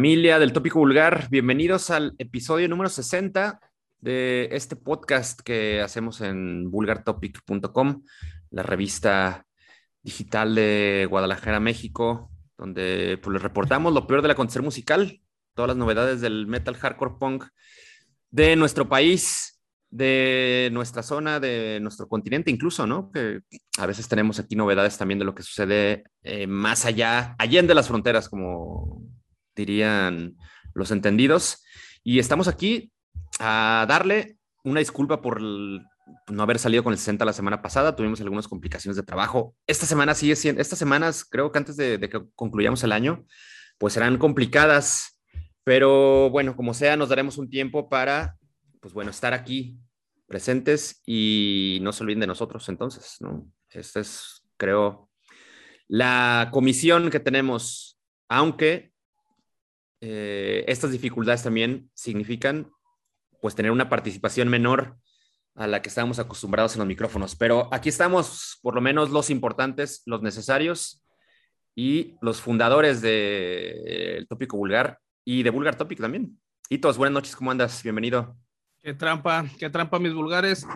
Familia del Tópico Vulgar, bienvenidos al episodio número 60 de este podcast que hacemos en vulgartopic.com, la revista digital de Guadalajara, México, donde pues, les reportamos lo peor del acontecer musical, todas las novedades del metal hardcore punk de nuestro país, de nuestra zona, de nuestro continente incluso, ¿no? Que a veces tenemos aquí novedades también de lo que sucede eh, más allá, allá las fronteras, como dirían los entendidos. Y estamos aquí a darle una disculpa por no haber salido con el 60 la semana pasada. Tuvimos algunas complicaciones de trabajo. Esta semana sigue siendo, estas semanas, creo que antes de, que concluyamos el año, pues serán complicadas. Pero bueno, como sea, nos daremos un tiempo para, pues bueno, estar aquí presentes y no se olviden de nosotros entonces, ¿no? Esta es, creo, la comisión que tenemos, aunque eh, estas dificultades también significan pues tener una participación menor a la que estábamos acostumbrados en los micrófonos. Pero aquí estamos, por lo menos los importantes, los necesarios y los fundadores del Tópico Vulgar y de Vulgar Topic también. Hitos, buenas noches, ¿cómo andas? Bienvenido. Qué trampa, qué trampa mis vulgares.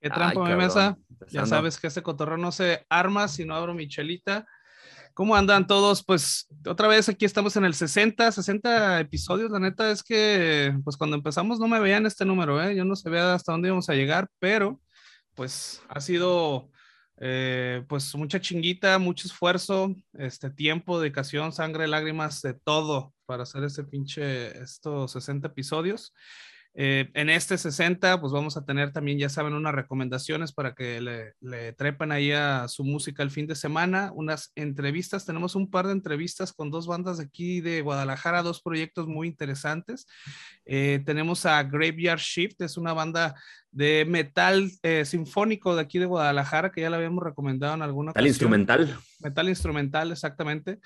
Qué trampa mi mesa. Ya sabes que este cotorreo no se arma si no abro mi chelita. ¿Cómo andan todos? Pues otra vez aquí estamos en el 60, 60 episodios. La neta es que, pues cuando empezamos no me veían este número, ¿eh? Yo no sabía hasta dónde íbamos a llegar, pero pues ha sido eh, pues mucha chinguita, mucho esfuerzo, este tiempo, dedicación, sangre, lágrimas, de todo para hacer este pinche, estos 60 episodios. Eh, en este 60, pues vamos a tener también, ya saben, unas recomendaciones para que le, le, trepen ahí a su música el fin de semana, unas entrevistas, tenemos un par de entrevistas con dos bandas de aquí de Guadalajara, dos proyectos muy interesantes. Eh, tenemos a Graveyard Shift, es una banda de metal eh, sinfónico de aquí de Guadalajara, que ya la habíamos recomendado en alguna ocasión. Metal instrumental. Metal instrumental, exactamente.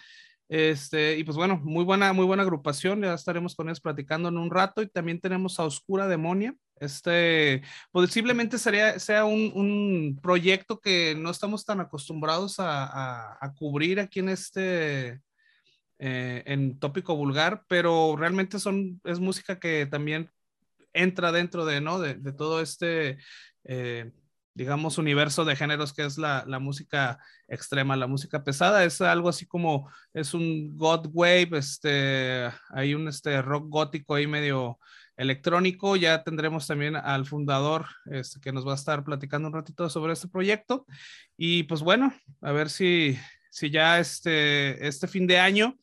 Este, y pues bueno, muy buena, muy buena agrupación, ya estaremos con ellos platicando en un rato y también tenemos a Oscura Demonia. Este, posiblemente sería, sea un, un proyecto que no estamos tan acostumbrados a, a, cubrir aquí en este, eh, en tópico vulgar, pero realmente son, es música que también entra dentro de, ¿no? de, de todo este eh, digamos, universo de géneros que es la, la, música extrema, la música pesada. Es algo así como, es un God Wave, este, hay un este, rock gótico ahí medio electrónico. Ya tendremos también al fundador este, que nos va a estar platicando un ratito sobre este proyecto. Y pues bueno, a ver si, si ya este, este fin de año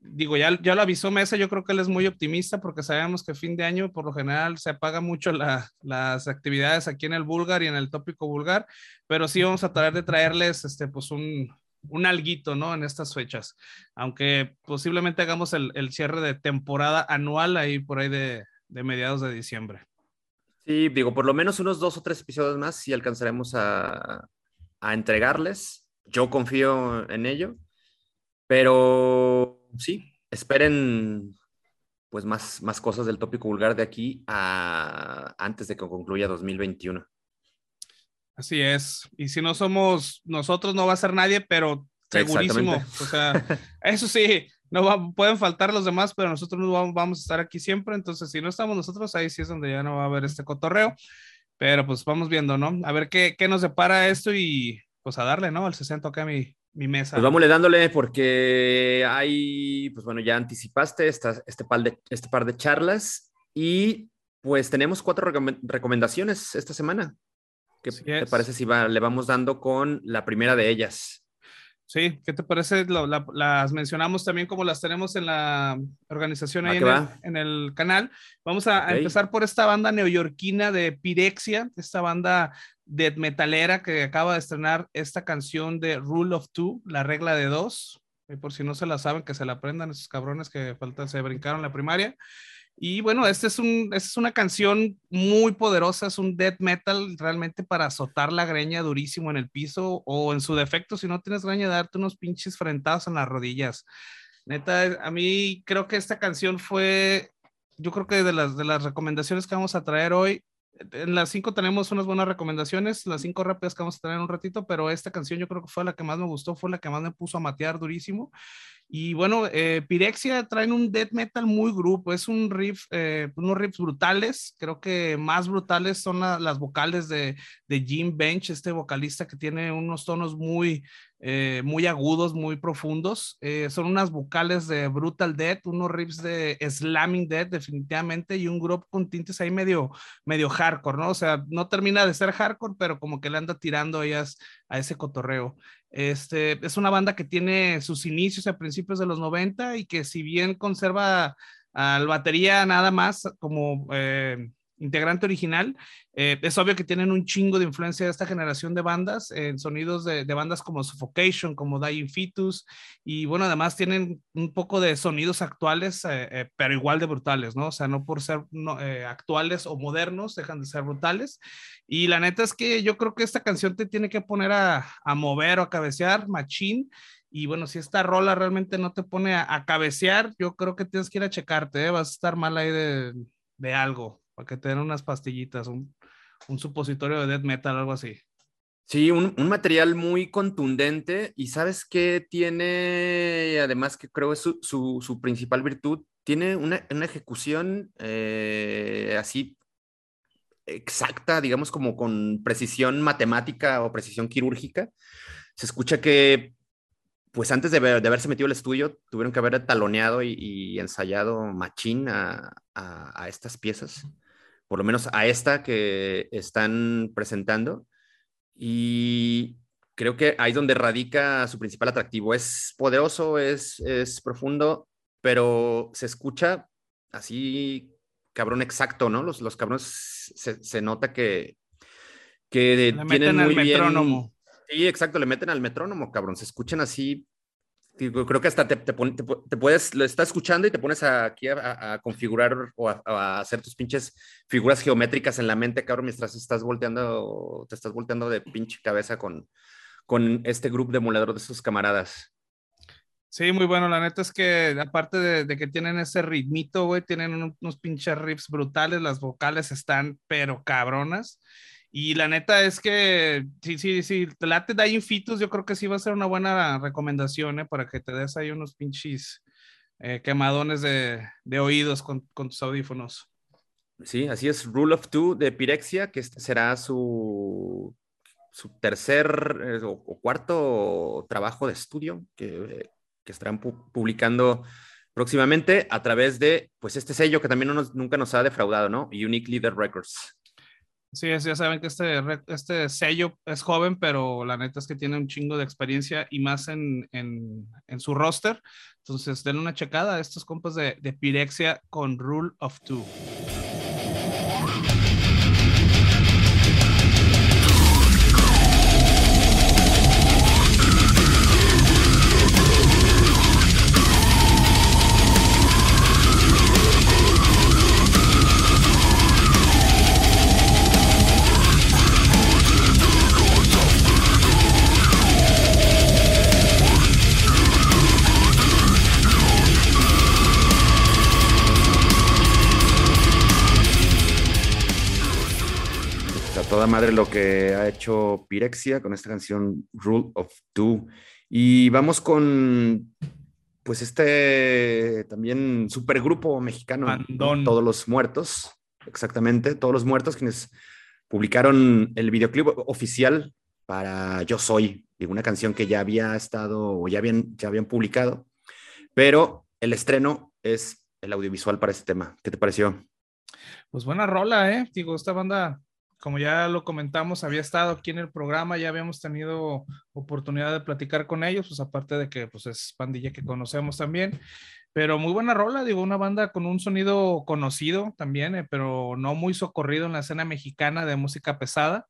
digo, ya, ya lo avisó Mesa, yo creo que él es muy optimista porque sabemos que fin de año por lo general se apaga mucho las actividades aquí en el vulgar y en el tópico vulgar, pero sí vamos a tratar de traerles este, pues un, un alguito, ¿no? En estas fechas, aunque posiblemente hagamos el, el cierre de temporada anual ahí por ahí de, de, mediados de diciembre. Sí, digo, por lo menos unos dos o tres episodios más si alcanzaremos a, a entregarles. Yo confío en ello, pero sí, esperen pues más, más cosas del tópico vulgar de aquí a, antes de que concluya 2021. Así es. Y si no somos nosotros, no va a ser nadie, pero segurísimo. O sea, eso sí, no pueden faltar los demás, pero nosotros no vamos a estar aquí siempre. Entonces, si no estamos nosotros, ahí sí es donde ya no va a haber este cotorreo. Pero pues vamos viendo, ¿no? A ver qué, qué nos depara esto y pues a darle, ¿no? Al 60 acá mi, mi mesa. Pues vamos dándole porque hay, pues bueno, ya anticipaste esta, este, par de, este par de charlas y pues tenemos cuatro recomendaciones esta semana. ¿Qué te parece si va, le vamos dando con la primera de ellas? Sí, ¿qué te parece? las mencionamos también como las tenemos en la organización ahí en el, canal. Vamos a, empezar por esta banda neoyorquina de Pirexia, esta banda death metalera que acaba de estrenar esta canción de Rule of Two, la regla de dos. Y por si no se la saben, que se la aprendan esos cabrones que falta, se brincaron la primaria. Y bueno, este es un, esta es una canción muy poderosa, es un death metal realmente para azotar la greña durísimo en el piso o en su defecto, si no tienes greña, darte unos pinches frentados en las rodillas. Neta, a mí creo que esta canción fue, yo creo que de las, de las recomendaciones que vamos a traer hoy, en las cinco tenemos unas buenas recomendaciones, las cinco rápidas que vamos a tener un ratito, pero esta canción yo creo que fue la que más me gustó, fue la que más me puso a matear durísimo. Y bueno, eh, Pirexia traen un death metal muy grupo, es un riff, eh, unos riffs brutales, creo que más brutales son las vocales de, de, Jim Bench, este vocalista que tiene unos tonos muy, eh, muy agudos, muy profundos. son unas vocales de Brutal Death, unos riffs de Slamming Death definitivamente y un grupo con tintes ahí medio, medio hardcore, ¿no? O sea, no termina de ser hardcore, pero como que le anda tirando ellas a ese cotorreo. Este, es una banda que tiene sus inicios a principios de los 90 y que si bien conserva al batería nada más como eh, integrante original. Eh, es obvio que tienen un chingo de influencia de esta generación de bandas, en sonidos de, bandas como Suffocation, como Dying Fetus, y bueno, además tienen un poco de sonidos actuales, eh, eh, pero igual de brutales, ¿no? O sea, no por ser actuales o modernos, dejan de ser brutales. Y la neta es que yo creo que esta canción te tiene que poner a, mover o a cabecear, machín. Y bueno, si esta rola realmente no te pone a, cabecear, yo creo que tienes que ir a checarte, vas a estar mal ahí de, de algo para que te den unas pastillitas, un, un supositorio de death metal, algo así. Sí, un, un, material muy contundente y sabes que tiene, además que creo es su, su, su principal virtud, tiene una, una ejecución eh, así exacta, digamos como con precisión matemática o precisión quirúrgica. Se escucha que, pues antes de, de haberse metido al estudio, tuvieron que haber taloneado y, ensayado machín a, a estas piezas por lo menos a esta que están presentando. Y creo que ahí es donde radica su principal atractivo. Es poderoso, es, es profundo, pero se escucha así, cabrón exacto, ¿no? Los, los cabrones se, se nota que, que tienen muy bien... Metrónomo. Sí, exacto, le meten al metrónomo, cabrón. Se escuchan así creo que hasta te, puedes, lo estás escuchando y te pones aquí a, configurar o a, hacer tus pinches figuras geométricas en la mente, cabrón, mientras estás volteando, te estás volteando de pinche cabeza con, con este grupo de emulador de sus camaradas. Sí, muy bueno. La neta es que aparte de, de que tienen ese ritmito, güey, tienen unos pinches riffs brutales, las vocales están pero cabronas. Y la neta es que, sí, sí, sí, te late Dying Fitus, yo creo que sí va a ser una buena recomendación, ¿eh? Para que te des ahí unos pinches eh, quemadones de, oídos con, tus audífonos. Sí, así es, Rule of Two de Pirexia, que este será su, su tercer eh, o, cuarto trabajo de estudio que, estarán pu publicando próximamente a través de, pues, este sello que también nunca nos ha defraudado, ¿no? Unique Leader Records. Sí, ya saben que este, este sello es joven, pero la neta es que tiene un chingo de experiencia y más en, en, en su roster. Entonces, den una checada a estos compas de, de Pirexia con Rule of Two. Toda madre lo que ha hecho Pirexia con esta canción Rule of Two. Y vamos con, pues, este también supergrupo mexicano, Todos los Muertos, exactamente, Todos los Muertos, quienes publicaron el videoclip oficial para Yo Soy, una canción que ya había estado o ya habían, ya habían publicado, pero el estreno es el audiovisual para este tema. ¿Qué te pareció? Pues buena rola, ¿eh? Digo, esta banda como ya lo comentamos, había estado aquí en el programa, ya habíamos tenido oportunidad de platicar con ellos, pues aparte de que pues es pandilla que conocemos también, pero muy buena rola, digo, una banda con un sonido conocido también, eh, pero no muy socorrido en la escena mexicana de música pesada.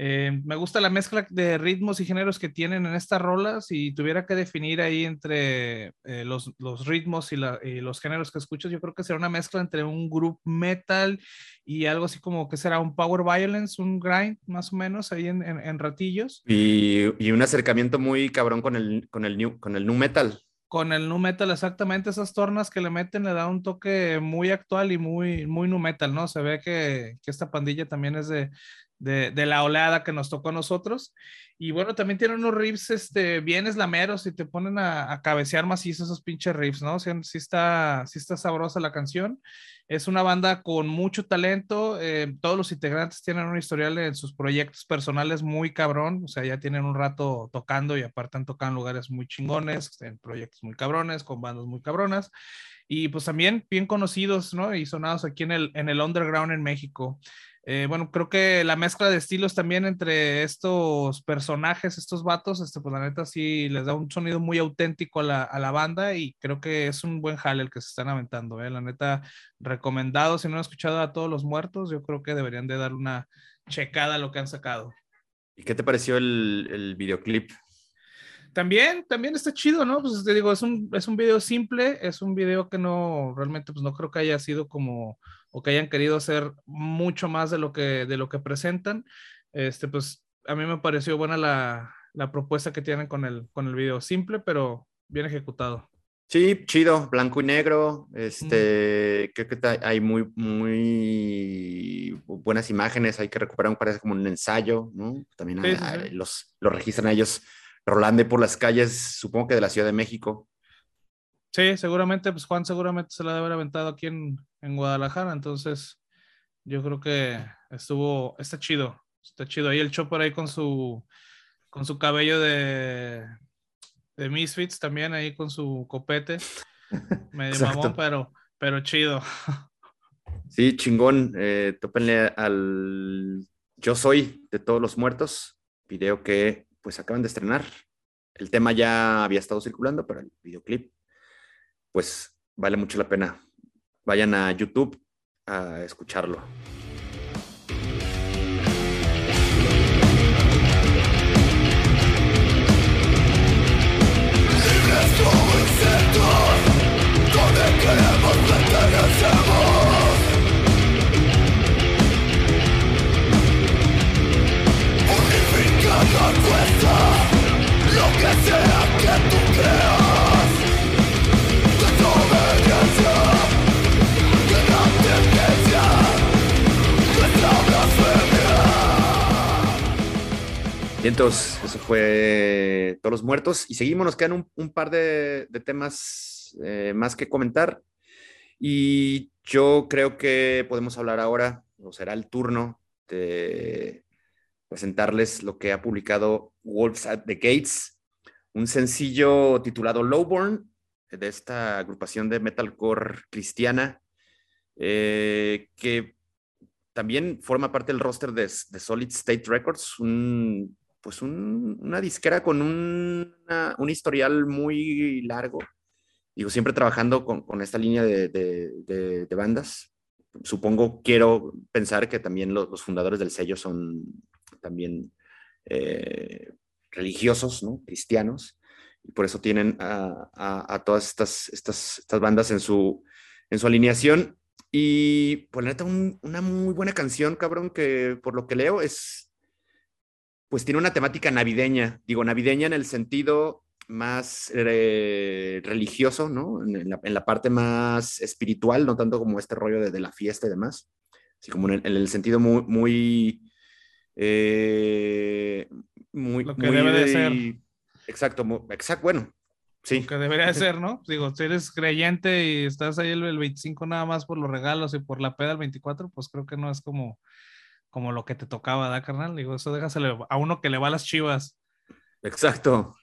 Eh, me gusta la mezcla de ritmos y géneros que tienen en estas rolas. Si tuviera que definir ahí entre eh, los, los, ritmos y, la, y, los géneros que escucho, yo creo que será una mezcla entre un group metal y algo así como que será un power violence, un grind más o menos ahí en, en, en ratillos. Y, y, un acercamiento muy cabrón con el, con el, new, con el nu metal. Con el nu metal, exactamente, esas tornas que le meten le da un toque muy actual y muy, muy nu metal, ¿no? Se ve que, que esta pandilla también es de, de, de, la oleada que nos tocó a nosotros. Y bueno, también tienen unos riffs este, bien eslameros y te ponen a, a cabecear macizo esos pinches riffs, ¿no? Sí, sí, está, sí está sabrosa la canción. Es una banda con mucho talento. Eh, todos los integrantes tienen un historial en sus proyectos personales muy cabrón. O sea, ya tienen un rato tocando y aparte han tocado en lugares muy chingones, en proyectos muy cabrones, con bandas muy cabronas. Y pues también bien conocidos, ¿no? Y sonados aquí en el, en el underground en México. Eh, bueno, creo que la mezcla de estilos también entre estos personajes, estos vatos, este, pues la neta sí les da un sonido muy auténtico a la, a la banda y creo que es un buen jale el que se están aventando, ¿eh? La neta, recomendado, si no han escuchado a todos los muertos, yo creo que deberían de dar una checada a lo que han sacado. ¿Y qué te pareció el, el videoclip? También, también está chido, ¿no? Pues te digo, es un, es un video simple, es un video que no, realmente, pues no creo que haya sido como o que hayan querido hacer mucho más de lo que, de lo que presentan. Este, pues a mí me pareció buena la, la propuesta que tienen con el, con el video, simple, pero bien ejecutado. Sí, chido, blanco y negro. Este, mm. creo que hay muy, muy buenas imágenes. Hay que recuperar, un parece como un ensayo, ¿no? También sí, sí. Los, los registran ellos rolando por las calles, supongo que de la Ciudad de México. Sí, seguramente, pues Juan seguramente se la debe haber aventado aquí en, en Guadalajara, entonces yo creo que estuvo, está chido, está chido. Ahí el Chopper ahí con su, con su cabello de, de Misfits también, ahí con su copete. Medio mamón, pero, pero chido. Sí, chingón. Eh, tópenle al Yo Soy de Todos los Muertos, video que pues acaban de estrenar. El tema ya había estado circulando, pero el videoclip pues vale mucho la pena. Vayan a YouTube a escucharlo. Entonces, eso fue Todos los Muertos. Y seguimos, nos quedan un, par de, temas eh, más que comentar. Y yo creo que podemos hablar ahora, o será el turno de presentarles lo que ha publicado Wolves at the Gates, un sencillo titulado Lowborn, de esta agrupación de metalcore cristiana, eh, que también forma parte del roster de, de Solid State Records, un pues una disquera con un historial muy largo. Digo, siempre trabajando con, esta línea de, bandas. Supongo, quiero pensar que también los, fundadores del sello son también eh, religiosos, ¿no? Cristianos. Y por eso tienen a, todas estas, estas, estas, bandas en su, en su alineación. Y pues la neta, una muy buena canción, cabrón, que por lo que leo es pues tiene una temática navideña, digo navideña en el sentido más eh, religioso, ¿no? En la, parte más espiritual, no tanto como este rollo de, la fiesta y demás, así como en el, sentido muy, muy, eh, muy, lo que debe de ser. Exacto, exacto, bueno, sí. Lo que debería de ser, ¿no? Digo, si eres creyente y estás ahí el, el 25 nada más por los regalos y por la peda el 24, pues creo que no es como como lo que te tocaba, ¿da, carnal? Digo, eso déjaselo a uno que le va a las chivas. Exacto.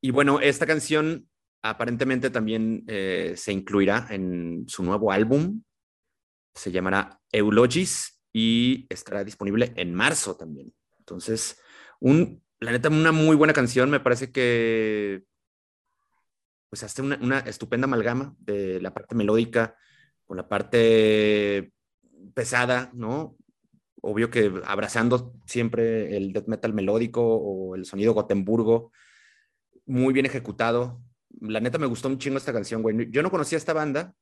Y bueno, esta canción aparentemente también eh, se incluirá en su nuevo álbum. Se llamará Eulogis y estará disponible en marzo también. Entonces, un, la neta, una muy buena canción. Me parece que pues hace una, una estupenda amalgama de la parte melódica con la parte pesada, ¿no? Obvio que abrazando siempre el death metal melódico o el sonido Gotemburgo, muy bien ejecutado. La neta me gustó un chingo esta canción, güey. Yo no conocía esta banda.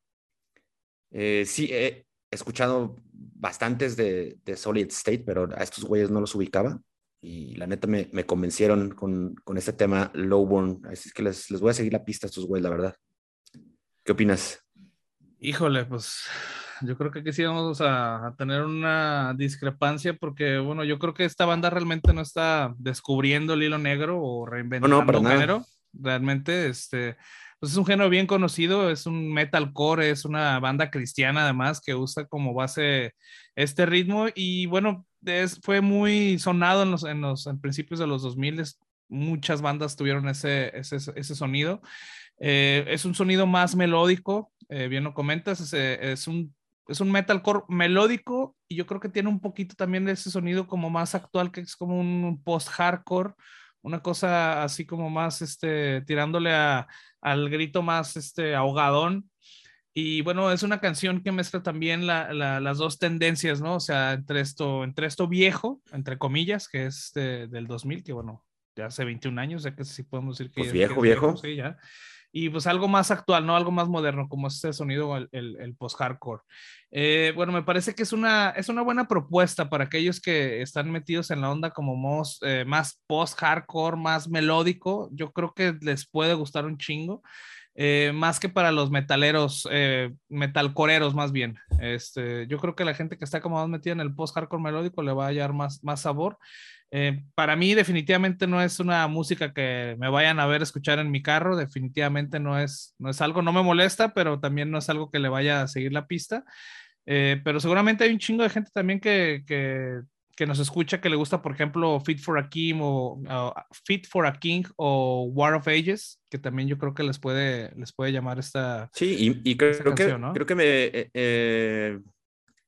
Eh, sí, he escuchado bastantes de, Solid State, pero a estos güeyes no los ubicaba. Y la neta me, convencieron con, con, este tema Lowborn. Así es que les, les voy a seguir la pista a estos güeyes, la verdad. ¿Qué opinas? Híjole, pues Yo creo que aquí sí vamos a, tener una discrepancia porque, bueno, yo creo que esta banda realmente no está descubriendo el hilo negro o reinventando no, un género. Realmente, este, pues es un género bien conocido, es un metalcore, es una banda cristiana además que usa como base este ritmo y bueno, fue muy sonado en los, en los principios de los 2000, muchas bandas tuvieron ese, ese, ese sonido. Eh, es un sonido más melódico, eh, bien lo comentas, es, es, un, es un metalcore melódico y yo creo que tiene un poquito también de ese sonido como más actual, que es como un post-hardcore, una cosa así como más este, tirándole a, al grito más este, ahogadón. Y bueno, es una canción que mezcla también las dos tendencias, ¿no? O sea, entre esto, entre esto viejo, entre comillas, que es del 2000, que bueno, ya hace 21 años, ya que sí podemos decir que... Pues viejo, viejo. Sí, ya y pues algo más actual, ¿no? Algo más moderno, como este sonido, el, el, post-hardcore. Eh, bueno, me parece que es una, es una buena propuesta para aquellos que están metidos en la onda como más, eh, más post-hardcore, más melódico. Yo creo que les puede gustar un chingo. Eh, más que para los metaleros, metalcoreros más bien. Este, yo creo que la gente que está como más metida en el post-hardcore melódico le va a hallar más, más sabor. Eh, para mí definitivamente no es una música que me vayan a ver escuchar en mi carro, definitivamente no es, no es algo, no me molesta, pero también no es algo que le vaya a seguir la pista. Eh, pero seguramente hay un chingo de gente también que, que, que, nos escucha que le gusta, por ejemplo, Fit for a King o Fit for a King o War of Ages, que también yo creo que les puede, les puede llamar esta. Sí, y, creo, que, creo que me eh,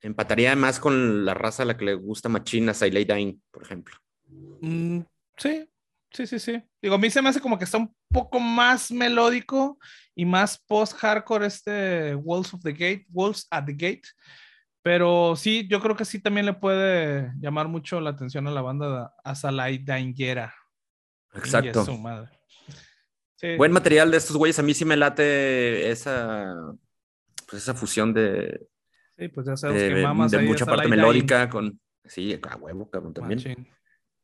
empataría más con la raza a la que le gusta Machina, Siley Dying, por ejemplo. Mm, sí, sí, sí, sí. Digo, a mí se me hace como que está un poco más melódico y más post-hardcore este Wolves of the Gate, Wolves at the Gate. Pero sí, yo creo que sí también le puede llamar mucho la atención a la banda Azalai Dangera. Exacto. Buen material de estos güeyes. A mí sí me late esa, pues esa fusión de. Sí, pues ya sabes que mamas de mucha parte melódica con. Sí, a huevo, cabrón, también.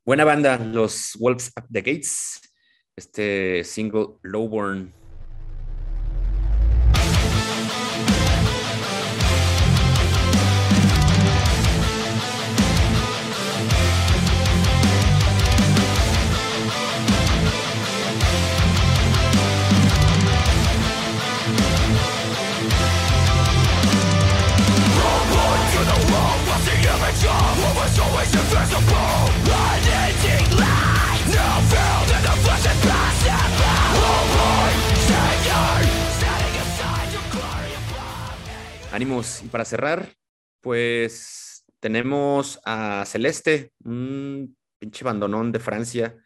Buena banda, los Wolves at the Gates. Este single Lowborn para cerrar, pues tenemos a Celeste, un pinche bandonón de Francia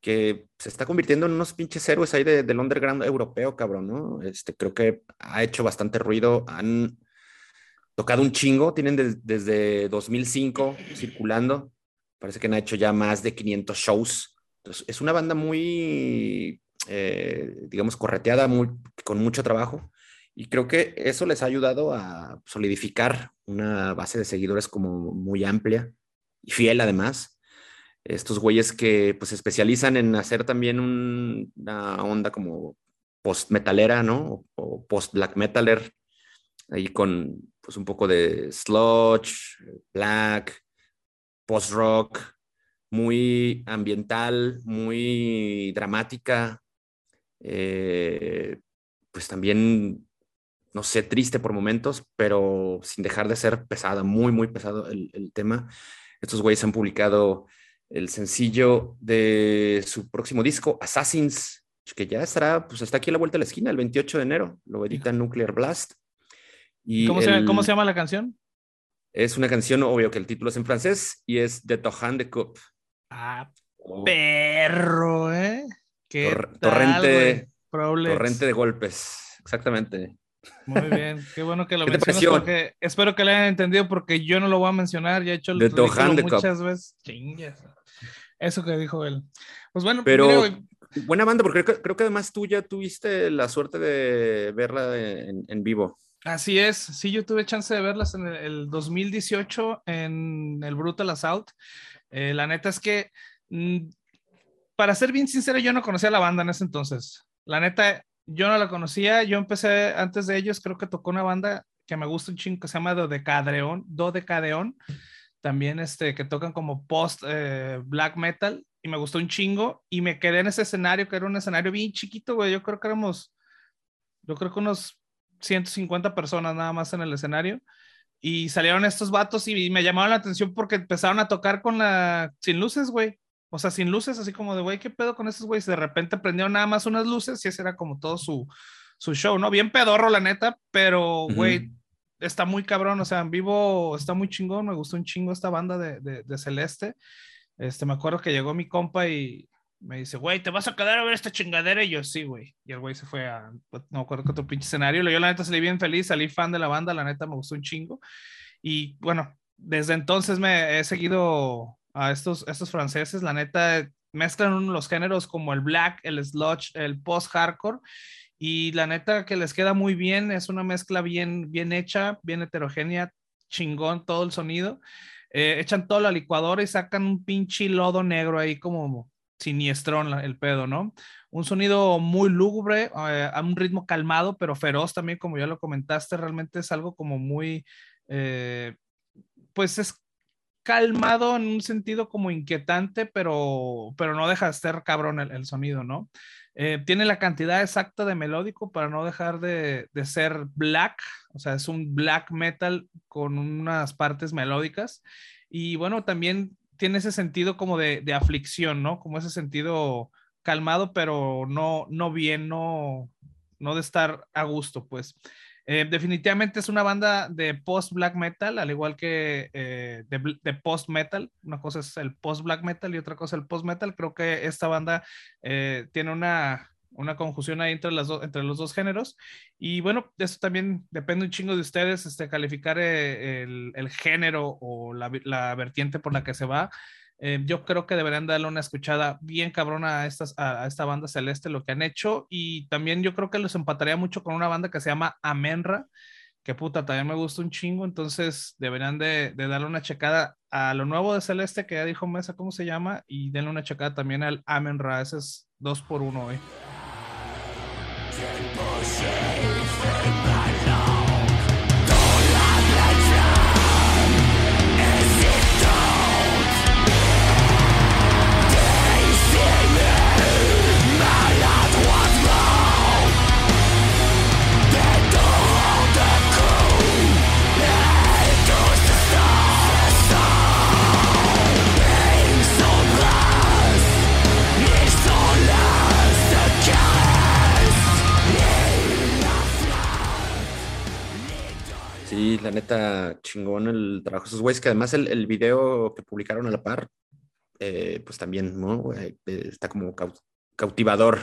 que se está convirtiendo en unos pinches héroes ahí del underground europeo, cabrón, ¿no? Este, creo que ha hecho bastante ruido, han tocado un chingo, tienen desde 2005 circulando, parece que han hecho ya más de 500 shows. Entonces, es una banda muy, eh, digamos, correteada, muy, con mucho trabajo. Y creo que eso les ha ayudado a solidificar una base de seguidores como muy amplia y fiel además. Estos güeyes que pues se especializan en hacer también una onda como post-metalera, ¿no? O, post-black metaler, ahí con pues un poco de sludge, black, post-rock, muy ambiental, muy dramática, eh, pues también no sé, triste por momentos, pero sin dejar de ser pesada, muy, muy pesado el, tema. Estos güeyes han publicado el sencillo de su próximo disco, Assassins, que ya estará, pues está aquí a la vuelta de la esquina, el 28 de enero, lo edita Nuclear Blast. Y ¿Cómo, se, ¿Cómo se llama la canción? Es una canción, obvio que el título es en francés, y es de Tohan de Coupe. Ah, oh. perro, ¿eh? ¿Qué torrente, torrente de golpes, exactamente. Muy bien, qué bueno que lo mencionas porque espero que lo hayan entendido porque yo no lo voy a mencionar, ya he hecho el de muchas veces. Eso que dijo él. Pues bueno, pero buena banda porque creo, que además tú ya tuviste la suerte de verla en, vivo. Así es, sí, yo tuve chance de verlas en el, 2018 en el Brutal Assault. Eh, la neta es que, mm, para ser bien sincero, yo no conocía la banda en ese entonces. La neta, yo no la conocía, yo empecé antes de ellos, creo que tocó una banda que me gusta un chingo que se llama Dodecadeon, Dodecadeon, también este, que tocan como post eh, black metal y me gustó un chingo y me quedé en ese escenario que era un escenario bien chiquito, güey, yo creo que éramos, yo creo que unos 150 personas nada más en el escenario y salieron estos vatos y me llamaron la atención porque empezaron a tocar con la, sin luces, güey. O sea, sin luces, así como de, güey, ¿qué pedo con estos güeyes? De repente prendieron nada más unas luces y ese era como todo su, su show, ¿no? Bien pedorro, la neta, pero, güey, está muy cabrón, o sea, en vivo está muy chingón, me gustó un chingo esta banda de, de, Celeste. Este, me acuerdo que llegó mi compa y me dice, güey, ¿te vas a quedar a ver esta chingadera? Y yo, sí, güey. Y el güey se fue a, pues, no me acuerdo qué otro pinche escenario. Yo, la neta, salí bien feliz, salí fan de la banda, la neta, me gustó un chingo. Y bueno, desde entonces me he seguido a estos, estos franceses, la neta, mezclan los géneros como el black, el sludge, el post-hardcore y la neta que les queda muy bien, es una mezcla bien, bien hecha, bien heterogénea, chingón todo el sonido. Eh, echan toda la licuadora y sacan un pinche lodo negro ahí como siniestrón el pedo, ¿no? Un sonido muy lúgubre, eh, a un ritmo calmado, pero feroz también, como ya lo comentaste, realmente es algo como muy, eh, pues es calmado en un sentido como inquietante, pero, pero no deja de ser cabrón el sonido, ¿no? Eh, tiene la cantidad exacta de melódico para no dejar de, ser black, o sea, es un black metal con unas partes melódicas. Y bueno, también tiene ese sentido como de, aflicción, ¿no? Como ese sentido calmado, pero no, no bien, no, no de estar a gusto, pues. Eh, definitivamente es una banda de post-black metal, al igual que eh, de, post-metal. Una cosa es el post-black metal y otra cosa el post-metal. Creo que esta banda eh, tiene una, una conjunción ahí entre, las entre los dos géneros. Y bueno, eso también depende un chingo de ustedes, este, calificar el, el, género o la vertiente por la que se va. Eh, yo creo que deberían darle una escuchada bien cabrona a, estas, a, esta banda celeste, lo que han hecho. Y también yo creo que los empataría mucho con una banda que se llama Amenra, que puta, también me gusta un chingo. Entonces deberían de, darle una checada a lo nuevo de Celeste, que ya dijo Mesa cómo se llama, y denle una checada también al Amenra. Ese es dos por uno, hoy. La neta, chingón el trabajo de esos güeyes, que además el, el, video que publicaron a la par, eh, pues también, ¿no? Eh, está como cautivador.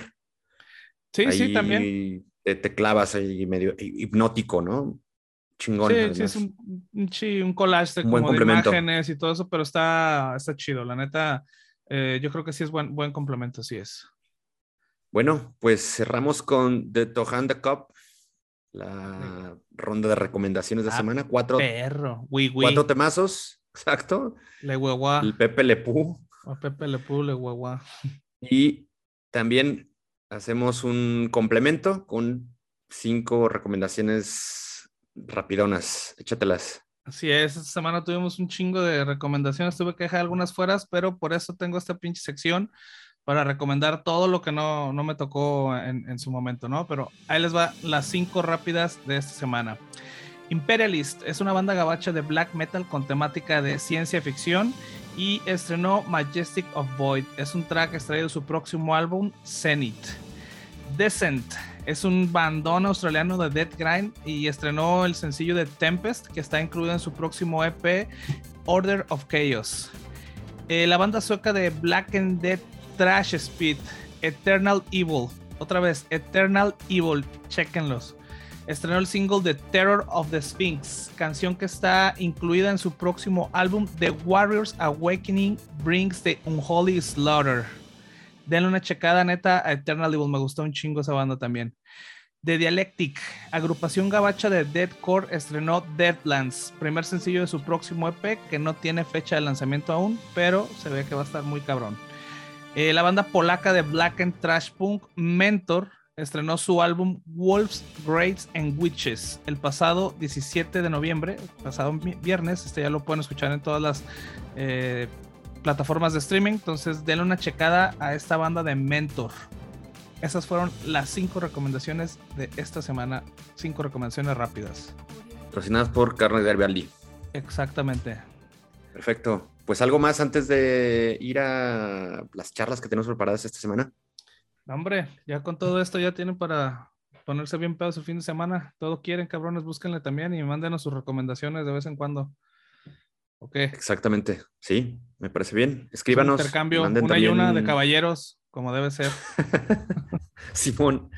Sí, sí, también. Te, clavas ahí medio hipnótico, ¿no? Chingón. Sí, sí, es un, sí, un collage de, como de imágenes y todo eso, pero está, está chido, la neta. Eh, yo creo que sí es buen, buen complemento, sí es. Bueno, pues cerramos con The Tohanda Cup, la ronda de recomendaciones de ah, semana. Cuatro, perro. cuatro temazos, exacto. Le guagua. El Pepe Lepú. El Pepe Lepú, le guagua. Y también hacemos un complemento con cinco recomendaciones rapidonas. Échatelas. Así es, esta semana tuvimos un chingo de recomendaciones, tuve que dejar algunas fuera, pero por eso tengo esta pinche sección para recomendar todo lo que no, no me tocó en, en, su momento, ¿no? Pero ahí les va las cinco rápidas de esta semana. Imperialist es una banda gabacha de black metal con temática de ciencia ficción y estrenó Majestic of Void. Es un track extraído de su próximo álbum, Zenith. Descent es un bandón australiano de Death Grind y estrenó el sencillo de Tempest que está incluido en su próximo EP, Order of Chaos. Eh, la banda sueca de Black and Trash Speed, Eternal Evil. Otra vez, Eternal Evil, chequenlos. Estrenó el single The Terror of the Sphinx, canción que está incluida en su próximo álbum The Warriors Awakening Brings the Unholy Slaughter. Denle una checada neta a Eternal Evil, me gustó un chingo esa banda también. The Dialectic, agrupación gabacha de deathcore, estrenó Deadlands, primer sencillo de su próximo EP que no tiene fecha de lanzamiento aún, pero se ve que va a estar muy cabrón. Eh, la banda polaca de Black and Trash Punk, Mentor, estrenó su álbum Wolves, Greats and Witches el pasado 17 de noviembre, pasado viernes. Este ya lo pueden escuchar en todas las eh, plataformas de streaming. Entonces, denle una checada a esta banda de Mentor. Esas fueron las cinco recomendaciones de esta semana. Cinco recomendaciones rápidas. Patrocinadas por Carne de. Exactamente. Perfecto. Pues algo más antes de ir a las charlas que tenemos preparadas esta semana. Hombre, ya con todo esto ya tienen para ponerse bien pedos el fin de semana. Todo quieren, cabrones, búsquenle también y mándenos sus recomendaciones de vez en cuando. Ok. Exactamente. Sí, me parece bien. Escríbanos. Un intercambio, una y una de caballeros, como debe ser. Simón.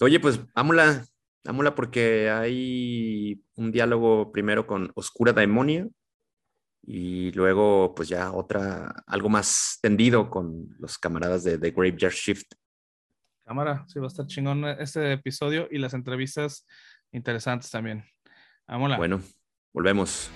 Oye, pues ámula, ámula porque hay un diálogo primero con Oscura Daemonia y luego pues ya otra, algo más tendido con los camaradas de The Graveyard Shift. Cámara, sí, va a estar chingón este episodio y las entrevistas interesantes también. Vámonos. Bueno, volvemos.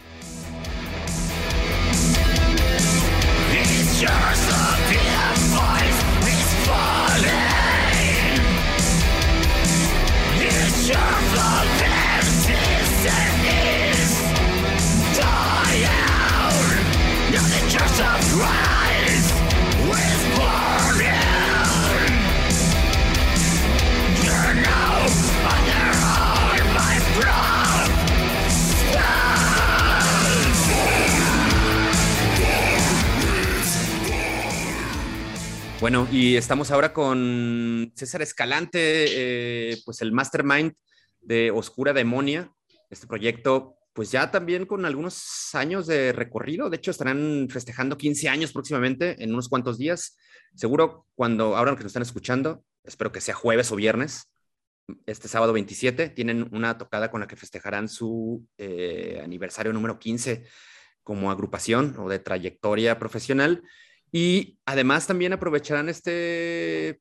Bueno, y estamos ahora con César Escalante, eh, pues el mastermind de Oscura Demonia, este proyecto, pues ya también con algunos años de recorrido, de hecho estarán festejando 15 años próximamente, en unos cuantos días, seguro cuando, ahora que nos están escuchando, espero que sea jueves o viernes, este sábado 27, tienen una tocada con la que festejarán su eh, aniversario número 15 como agrupación o de trayectoria profesional. Y además también aprovecharán este,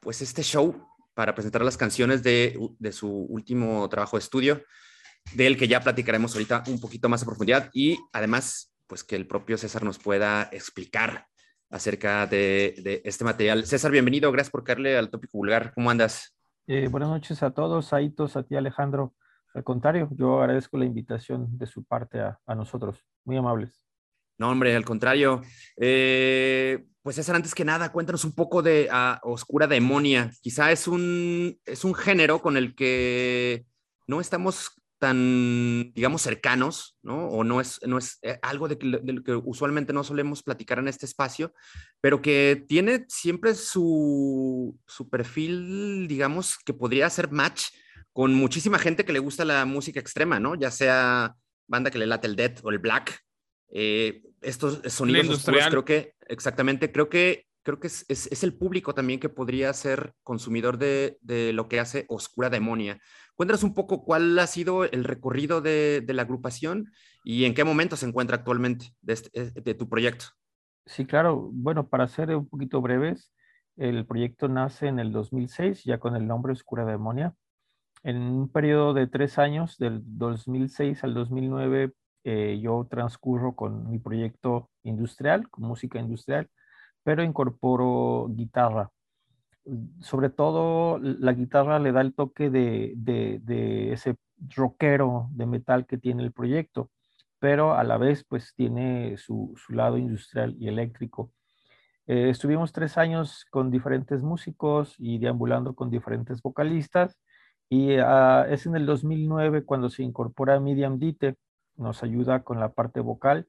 pues este show para presentar las canciones de, de su último trabajo de estudio, del que ya platicaremos ahorita un poquito más a profundidad y además, pues que el propio César nos pueda explicar acerca de, de este material. César, bienvenido, gracias por caerle al tópico vulgar. ¿Cómo andas? Eh, buenas noches a todos, a Itos, a ti Alejandro. Al contrario, yo agradezco la invitación de su parte a, a nosotros. Muy amables. No, hombre, al contrario. Eh, pues César, antes que nada, cuéntanos un poco de ah, Oscura Demonia. Quizá es un, es un género con el que no estamos tan, digamos, cercanos, ¿no? O no es, no es eh, algo de, lo que usualmente no solemos platicar en este espacio, pero que tiene siempre su, su perfil, digamos, que podría ser match con muchísima gente que le gusta la música extrema, ¿no? Ya sea banda que le late el death o el black, eh, estos sonidos oscuros, creo que, exactamente, creo que, creo que es, es, el público también que podría ser consumidor de, de, lo que hace Oscura Demonia. Cuéntanos un poco cuál ha sido el recorrido de, de la agrupación y en qué momento se encuentra actualmente de, este, eh, de tu proyecto. Sí, claro. Bueno, para ser un poquito breves, el proyecto nace en el 2006, ya con el nombre Oscura Demonia. En un periodo de tres años, del 2006 al 2009, eh, yo transcurro con mi proyecto industrial, música industrial, pero incorporo guitarra. Sobre todo la guitarra le da el toque de, de, ese rockero de metal que tiene el proyecto, pero a la vez pues tiene su, su lado industrial y eléctrico. Eh, estuvimos tres años con diferentes músicos y deambulando con diferentes vocalistas y uh, es en el 2009 cuando se incorpora Medium Dite, nos ayuda con la parte vocal.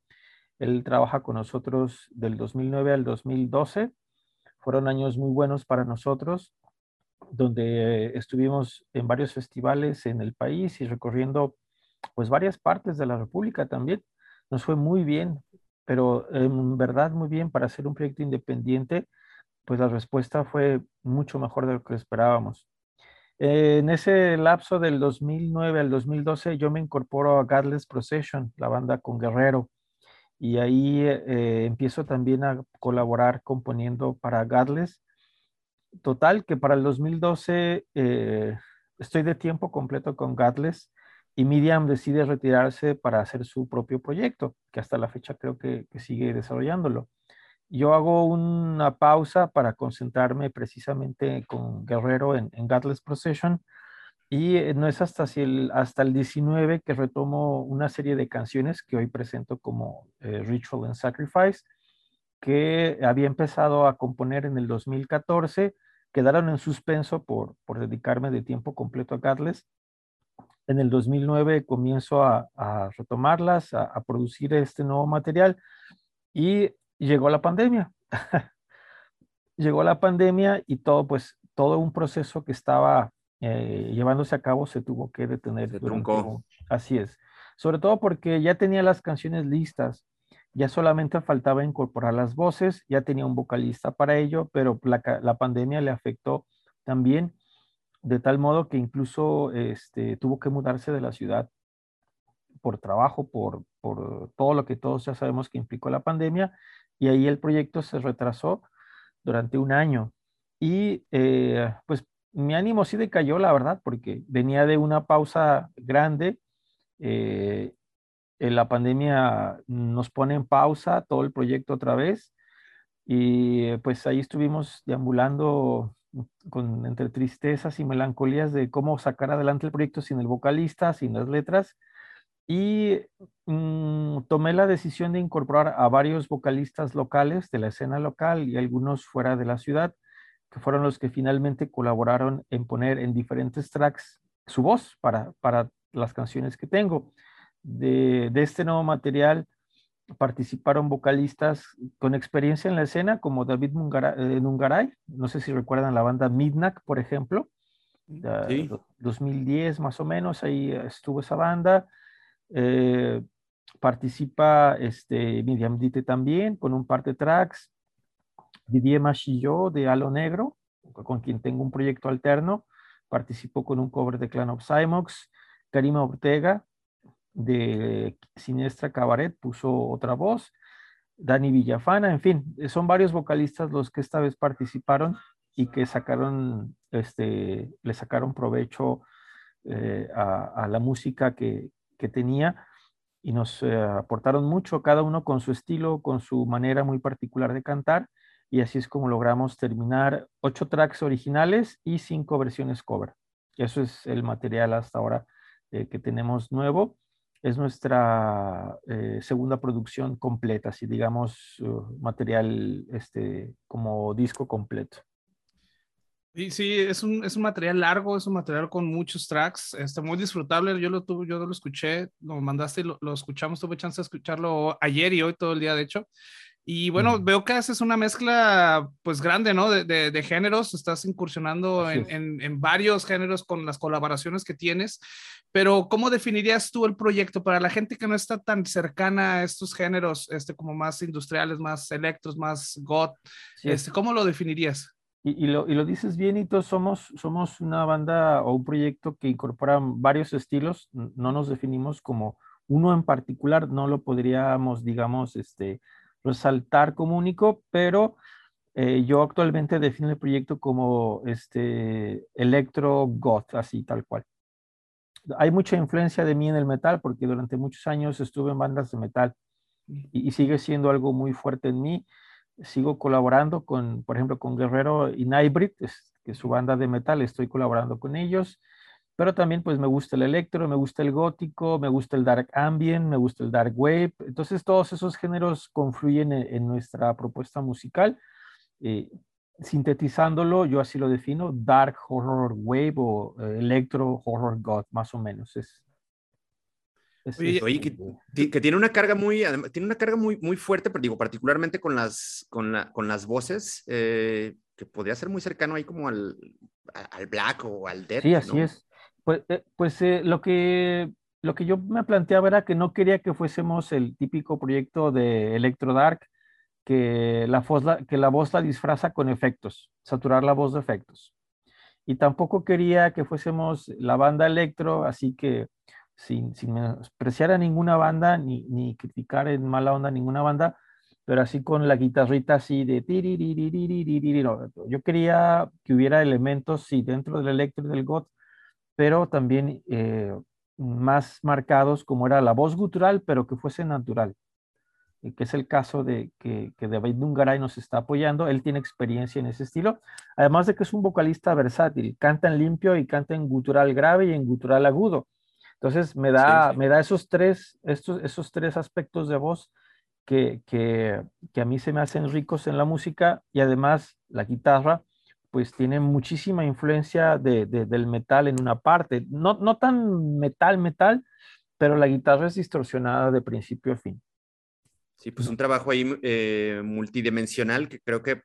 Él trabaja con nosotros del 2009 al 2012. Fueron años muy buenos para nosotros, donde estuvimos en varios festivales en el país y recorriendo pues varias partes de la República también. Nos fue muy bien, pero en verdad muy bien para hacer un proyecto independiente, pues la respuesta fue mucho mejor de lo que esperábamos. En ese lapso del 2009 al 2012 yo me incorporo a Godless Procession, la banda con Guerrero, y ahí eh, empiezo también a colaborar componiendo para Godless. Total, que para el 2012 eh, estoy de tiempo completo con Godless y Miriam decide retirarse para hacer su propio proyecto, que hasta la fecha creo que sigue desarrollándolo. Yo hago una pausa para concentrarme precisamente con Guerrero en, Godless Procession y eh, no es hasta, el, hasta el 19 que retomo una serie de canciones que hoy presento como eh, Ritual and Sacrifice, que había empezado a componer en el 2014, quedaron en suspenso por, por dedicarme de tiempo completo a Godless. En el 2009 comienzo a, a retomarlas, a, a producir este nuevo material y llegó la pandemia. llegó la pandemia y todo, pues, todo un proceso que estaba eh, llevándose a cabo se tuvo que detener. así es. Sobre todo porque ya tenía las canciones listas, ya solamente faltaba incorporar las voces, ya tenía un vocalista para ello, pero la, la pandemia le afectó también de tal modo que incluso este, tuvo que mudarse de la ciudad por trabajo, por, por todo lo que todos ya sabemos que implicó la pandemia, y ahí el proyecto se retrasó durante un año. Y eh, pues mi ánimo sí decayó, la verdad, porque venía de una pausa grande. Eh, la pandemia nos pone en pausa todo el proyecto otra vez. Y pues ahí estuvimos deambulando entre tristezas y melancolías de cómo sacar adelante el proyecto sin el vocalista, sin las letras y mm, tomé la decisión de incorporar a varios vocalistas locales de la escena local y algunos fuera de la ciudad, que fueron los que finalmente colaboraron en poner en diferentes tracks su voz para, para las canciones que tengo. De, de este nuevo material participaron vocalistas con experiencia en la escena como David Nungaray, eh, no sé si recuerdan la banda Midnack, por ejemplo, sí. 2010 más o menos, ahí estuvo esa banda. Eh, participa este, Miriam Dite también con un par de tracks. Didier Machillo de Halo Negro, con quien tengo un proyecto alterno. Participó con un cover de Clan of Cymox. Karima Ortega de Siniestra Cabaret puso otra voz. Dani Villafana, en fin, son varios vocalistas los que esta vez participaron y que sacaron, este, le sacaron provecho eh, a, la música que, que tenía y nos eh, aportaron mucho, cada uno con su estilo, con su manera muy particular de cantar, y así es como logramos terminar ocho tracks originales y cinco versiones cover. Eso es el material hasta ahora eh, que tenemos nuevo. Es nuestra eh, segunda producción completa, si digamos material este, como disco completo. Y sí, es un, es un material largo, es un material con muchos tracks, este, muy disfrutable. Yo lo tuve, yo lo escuché, lo mandaste y lo, lo, escuchamos, tuve chance de escucharlo ayer y hoy todo el día, de hecho. Y bueno, mm. veo que haces una mezcla pues grande, ¿no? De, de, de géneros, estás incursionando en, en, en, varios géneros con las colaboraciones que tienes, pero ¿cómo definirías tú el proyecto para la gente que no está tan cercana a estos géneros, este, como más industriales, más electros, más goth? Sí. Este, ¿Cómo lo definirías? Y, y, lo, y, lo, dices bien, y todos somos, somos una banda o un proyecto que incorpora varios estilos, no nos definimos como uno en particular, no lo podríamos, digamos, este, resaltar como único, pero eh, yo actualmente defino el proyecto como este, electro goth, así tal cual. Hay mucha influencia de mí en el metal porque durante muchos años estuve en bandas de metal y, y sigue siendo algo muy fuerte en mí sigo colaborando con, por ejemplo, con Guerrero y Nightbreed, que es su banda de metal, estoy colaborando con ellos, pero también pues me gusta el electro, me gusta el gótico, me gusta el dark ambient, me gusta el dark wave, entonces todos esos géneros confluyen en, en nuestra propuesta musical. Eh, sintetizándolo, yo así lo defino, dark horror wave o eh, electro horror god, más o menos, es, Oye, oye que, que, tiene una carga muy, tiene una carga muy, muy fuerte, pero digo, particularmente con las, con la, con las voces, eh, que podría ser muy cercano ahí como al, al Black o al Death. Sí, así ¿no? es. Pues, eh, pues eh, lo, que, lo que yo me planteaba era que no quería que fuésemos el típico proyecto de Electro Dark, que la, voz la, que la voz la disfraza con efectos, saturar la voz de efectos. Y tampoco quería que fuésemos la banda electro, así que sin, sin menospreciar a ninguna banda, ni, ni criticar en mala onda ninguna banda, pero así con la guitarrita así de no, yo quería que hubiera elementos, sí, dentro del electro y del goth, pero también eh, más marcados como era la voz gutural, pero que fuese natural. que es el caso de que, que David Dungaray nos está apoyando. Él tiene experiencia en ese estilo, además de que es un vocalista versátil, canta en limpio y canta en gutural grave y en gutural agudo. Entonces me da, me da esos, tres, estos, esos tres aspectos de voz que, que, que, a mí se me hacen ricos en la música y además la guitarra pues tiene muchísima influencia de, del metal en una parte, no, no tan metal, metal, pero la guitarra es distorsionada de principio a fin. Sí, pues un trabajo ahí eh, multidimensional que creo que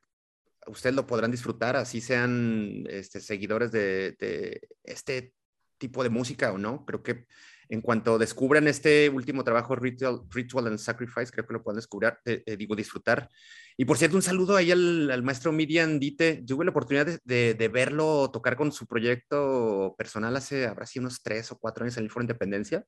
ustedes lo podrán disfrutar, así sean este, seguidores de, de, este tipo de música o no. Creo que en cuanto descubran este último trabajo, Ritual, Ritual and Sacrifice, creo que lo pueden descubrir, eh, eh, digo, disfrutar. Y por cierto, un saludo ahí al, maestro Miriam Dite. Yo tuve la oportunidad de, de, verlo tocar con su proyecto personal hace, habrá sido unos tres o cuatro años en el Foro Independencia.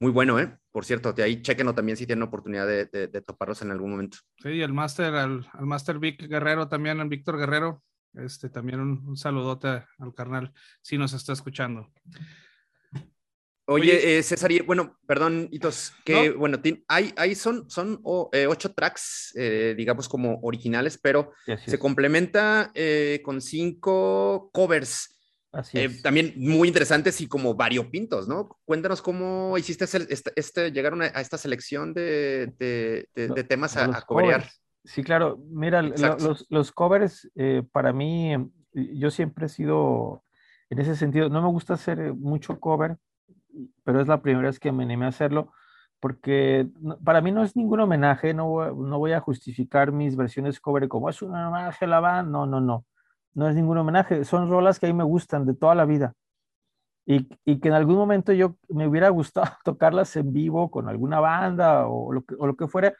Muy bueno, ¿eh? Por cierto, de ahí chequenlo también si tienen oportunidad de, toparlos en algún momento. Sí, el máster, al, al máster Vic Guerrero también, el Víctor Guerrero, este, también un, un, saludote al carnal, si nos está escuchando. Oye, Oye eh, César, bueno, perdón, Hitos, que ¿no? bueno, hay, hay son, son oh, eh, ocho tracks, eh, digamos, como originales, pero se complementa eh, con cinco covers. también muy interesantes y como variopintos, ¿no? Cuéntanos cómo hiciste este, este llegaron a, a, esta selección de, de, de, de temas a, a coberear. Sí, claro. Mira, los, los, covers, para mí, yo siempre he sido, en ese sentido, no me gusta hacer mucho cover, pero es la primera vez que me animé a hacerlo, porque para mí no es ningún homenaje, no voy, no voy a justificar mis versiones cover como es un homenaje a la banda, no, no, no, no es ningún homenaje, son rolas que a mí me gustan de toda la vida. Y, y, que en algún momento yo me hubiera gustado tocarlas en vivo con alguna banda o lo que, o lo que fuera,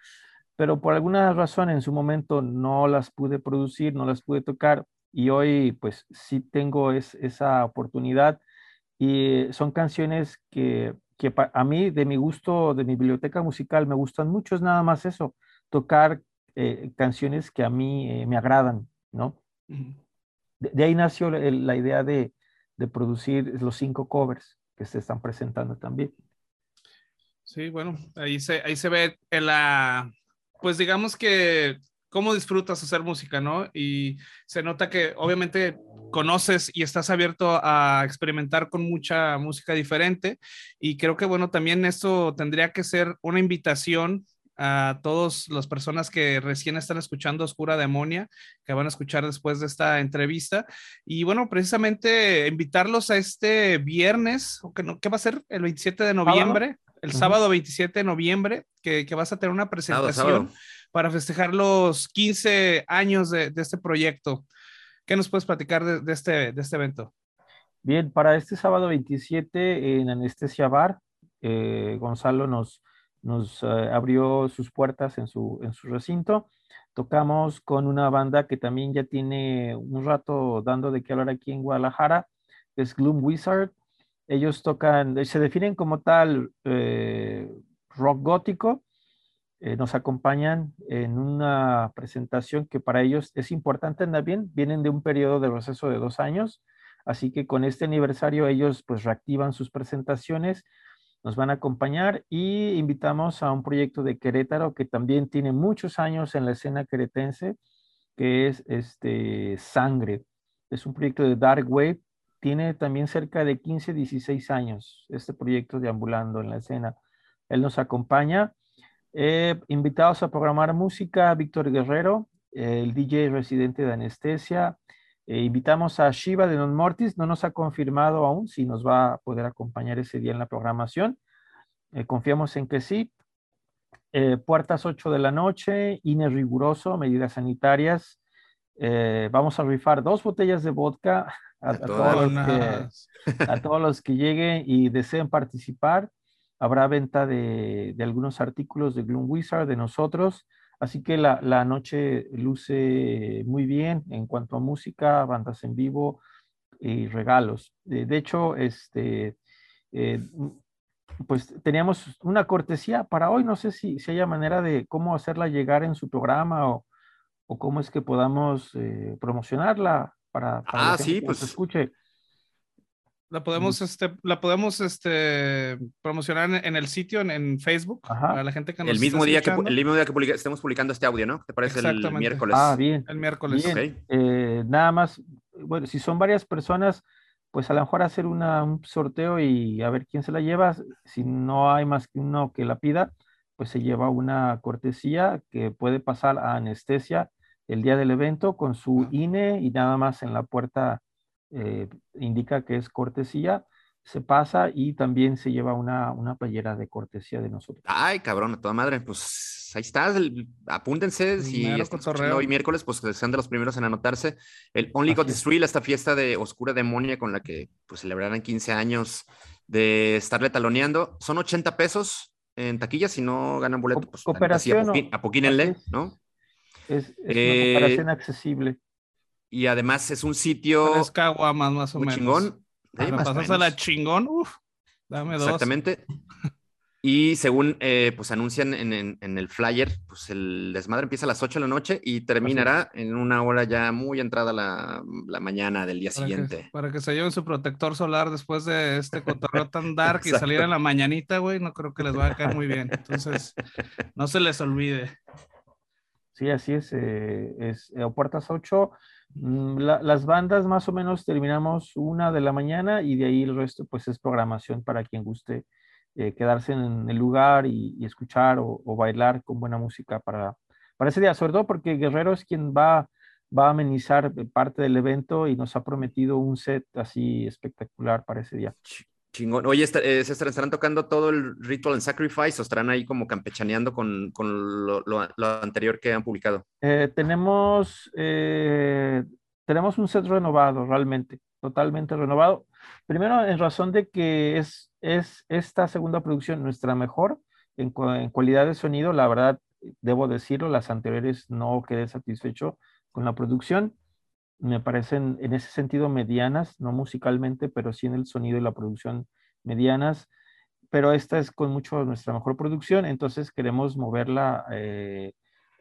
pero por alguna razón en su momento no las pude producir, no las pude tocar y hoy pues sí tengo es, esa oportunidad y son canciones que, que a mí, de mi gusto, de mi biblioteca musical, me gustan mucho, es nada más eso, tocar eh, canciones que a mí eh, me agradan, ¿no? De, de, ahí nació la, la idea de, de, producir los cinco covers que se están presentando también. Sí, bueno, ahí se, ahí se ve la, pues digamos que cómo disfrutas hacer música, ¿no? Y se nota que obviamente conoces y estás abierto a experimentar con mucha música diferente. Y creo que, bueno, también esto tendría que ser una invitación a todas las personas que recién están escuchando Oscura Demonia, que van a escuchar después de esta entrevista. Y bueno, precisamente invitarlos a este viernes, que, no, ¿qué va a ser? El 27 de noviembre, ¿Sábado? el uh -huh. sábado 27 de noviembre, que, que, vas a tener una presentación. Sábado, sábado para festejar los 15 años de, de, este proyecto. ¿Qué nos puedes platicar de, de, este, de este evento? Bien, para este sábado 27 en Anestesia Bar, eh, Gonzalo nos, nos uh, abrió sus puertas en su, en su recinto. Tocamos con una banda que también ya tiene un rato dando de qué hablar aquí en Guadalajara, es Gloom Wizard. Ellos tocan, se definen como tal eh, rock gótico, eh, nos acompañan en una presentación que para ellos es importante también, vienen de un periodo de proceso de dos años, así que con este aniversario ellos pues reactivan sus presentaciones, nos van a acompañar y invitamos a un proyecto de Querétaro que también tiene muchos años en la escena queretense, que es este Sangre. Es un proyecto de Dark Wave, tiene también cerca de 15, 16 años este proyecto deambulando en la escena. Él nos acompaña eh, invitados a programar música, Víctor Guerrero, el DJ residente de Anestesia. Eh, invitamos a Shiva de Non Mortis, no nos ha confirmado aún si nos va a poder acompañar ese día en la programación. Eh, confiamos en que sí. puertas 8 de la noche, INE riguroso, medidas sanitarias. vamos a rifar dos botellas de vodka a, a, a, todos que, a todos los que lleguen y deseen participar habrá venta de, de, algunos artículos de Gloom Wizard, de nosotros, así que la, la, noche luce muy bien en cuanto a música, bandas en vivo y regalos. De, de hecho, este, eh, pues teníamos una cortesía para hoy, no sé si, si haya manera de cómo hacerla llegar en su programa o, o cómo es que podamos eh, promocionarla para, para ah, sí, pues escuche. La podemos, este, la podemos este, promocionar en, el sitio, en, Facebook, Ajá. para la gente que nos El mismo está día que, el mismo día que estemos publicando este audio, ¿no? ¿Te parece el miércoles? Ah, bien. El miércoles. Bien. Ok. Eh, nada más, bueno, si son varias personas, pues a lo mejor hacer una, un sorteo y a ver quién se la lleva. Si no hay más que uno que la pida, pues se lleva una cortesía que puede pasar a anestesia el día del evento con su Ah. INE y nada más en la puerta eh, indica que es cortesía. Se pasa y también se lleva una, una playera de cortesía de nosotros. Ay, cabrón, a toda madre. Pues ahí está. el- apúntense. Si están hoy miércoles, pues que sean de los primeros en anotarse. El Only God is es. Real, esta fiesta de Oscura Demonia con la que pues celebrarán 15 años de estarle taloneando. Son 80 pesos en taquilla. Si no ganan boleto, pues cooperación, apoquínenle, Así es. ¿no? Es, es Eh, una cooperación accesible. Y además es un sitio Tres caguamas más o muy menos. chingón. Más o pasarse la chingón, uf, dame dos. Exactamente. Y según eh, pues anuncian en, en- en el flyer, pues el desmadre empieza a las 8 de la noche y terminará en una hora ya muy entrada la, la mañana del día Para que, siguiente. para que se lleven su protector solar después de este cotorreo tan dark y salir en la mañanita, güey, no creo que les vaya a caer muy bien. Entonces, no se les olvide. Sí, así es. eh, es eh, puertas 8. Mm, la- las bandas más o menos terminamos una de la mañana y de ahí el resto pues es programación para quien guste eh, quedarse en el lugar y, escuchar o, bailar con buena música para, para ese día. Sobre todo porque Guerrero es quien va, va a amenizar parte del evento y nos ha prometido un set así espectacular para ese día. Ch- Chingón. Oye, esta- eh, César, ¿estarán tocando todo el Ritual and Sacrifice o estarán ahí como campechaneando con, con lo, lo- lo anterior que han publicado? Eh, tenemos, eh, tenemos un set renovado, realmente, totalmente renovado. Primero, en razón de que es, es esta segunda producción nuestra mejor en, en cualidad de sonido. La verdad, debo decirlo, las anteriores no quedé satisfecho con la producción. Me parecen en ese sentido medianas, no musicalmente, pero sí en el sonido y la producción medianas. Pero esta es con mucho nuestra mejor producción, entonces queremos moverla. eh,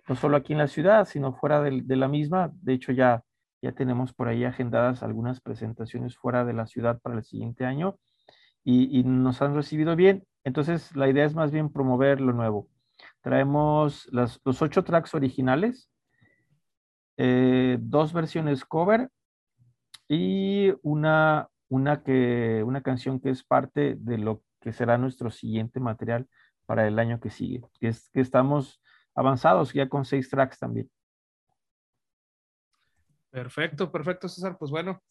no solo aquí en la ciudad, sino fuera de, la misma. De hecho, ya, ya tenemos por ahí agendadas algunas presentaciones fuera de la ciudad para el siguiente año y, nos han recibido bien. Entonces, la idea es más bien promover lo nuevo. Traemos los ocho tracks originales, eh, dos versiones cover y una, una, que, una canción que es parte de lo que será nuestro siguiente material para el año que sigue, que es que estamos avanzados ya con seis tracks también. Perfecto, perfecto, César. Pues bueno,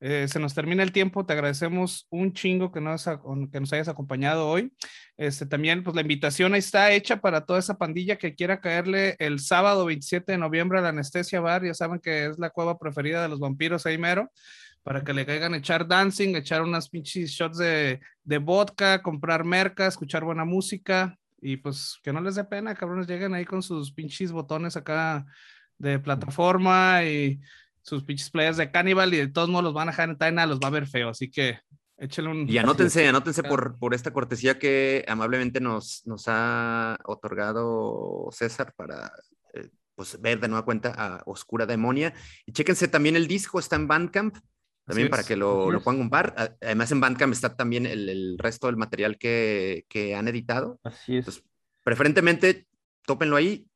eh, se nos termina el tiempo. Te agradecemos un chingo que nos, que nos hayas acompañado hoy. Este, también, pues la invitación ahí está hecha para toda esa pandilla que quiera caerle el sábado 27 de noviembre a la Anestesia Bar. Ya saben que es la cueva preferida de los vampiros ahí mero. Para que le caigan a echar dancing, echar unas pinches shots de, de vodka, comprar merca, escuchar buena música. Y pues que no les dé pena, cabrones, lleguen ahí con sus pinches botones acá de plataforma y sus pinches playas de Cannibal y de todos modos los van a dejar en Taina, los va a ver feo, así que échale un... Y anótense, anótense por, por esta cortesía que amablemente nos, nos ha otorgado César para eh, pues, ver de nueva cuenta a Oscura Demonia. Y chéquense también el disco, está en Bandcamp, también Así para es, que lo, lo puedan comprar. Además en Bandcamp está también el, el resto del material que, que han editado. Así es. Entonces, preferentemente, tópenlo ahí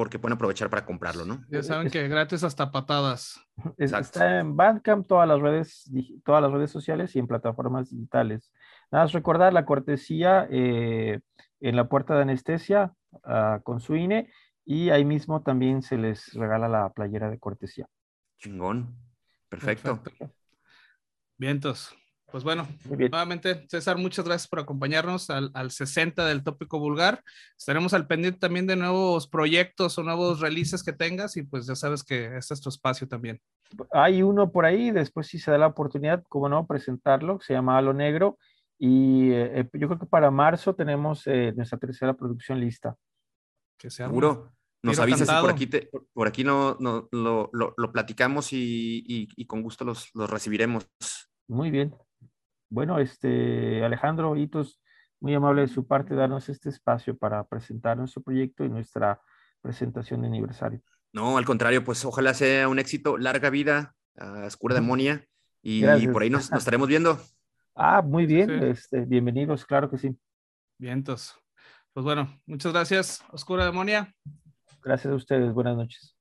porque pueden aprovechar para comprarlo, ¿no? Ya saben que gratis hasta patadas. Exacto. está en Bandcamp, todas las redes, todas las redes sociales y en plataformas digitales. Nada más recordar la cortesía eh, en la puerta de anestesia ah, con su INE y ahí mismo también se les regala la playera de cortesía. Chingón. Perfecto. Perfecto. Vientos. Pues bueno, nuevamente, César, muchas gracias por acompañarnos al, al 60 del tópico vulgar. Estaremos al pendiente también de nuevos proyectos o nuevos releases que tengas y pues ya sabes que este es tu espacio también. Hay uno por ahí, después si se da la oportunidad, como no, presentarlo, se llama Halo Negro y eh, yo creo que para marzo tenemos eh, nuestra tercera producción lista. Que sea Seguro. Nos avisas y por aquí, te- por- por aquí no, no- lo, lo- lo platicamos y, y- y con gusto los, los recibiremos. Muy bien. Bueno, este Alejandro Hitos, muy amable de su parte darnos este espacio para presentar nuestro proyecto y nuestra presentación de aniversario. No, al contrario, pues ojalá sea un éxito, larga vida a Oscura Demonia y por ahí nos, nos estaremos viendo. Ah, muy bien, Este, bienvenidos, claro que sí. Vientos. Pues bueno, muchas gracias, Oscura Demonia. Gracias a ustedes, buenas noches.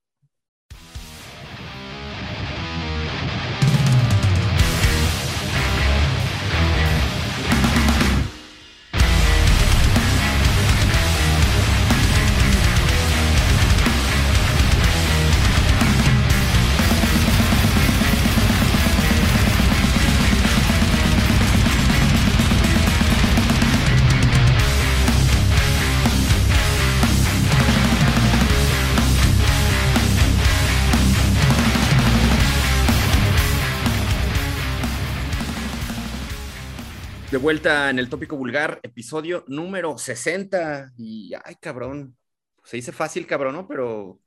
Vuelta en el tópico vulgar, episodio número 60. Y ay, cabrón. Se dice fácil, cabrón, ¿no? Pero,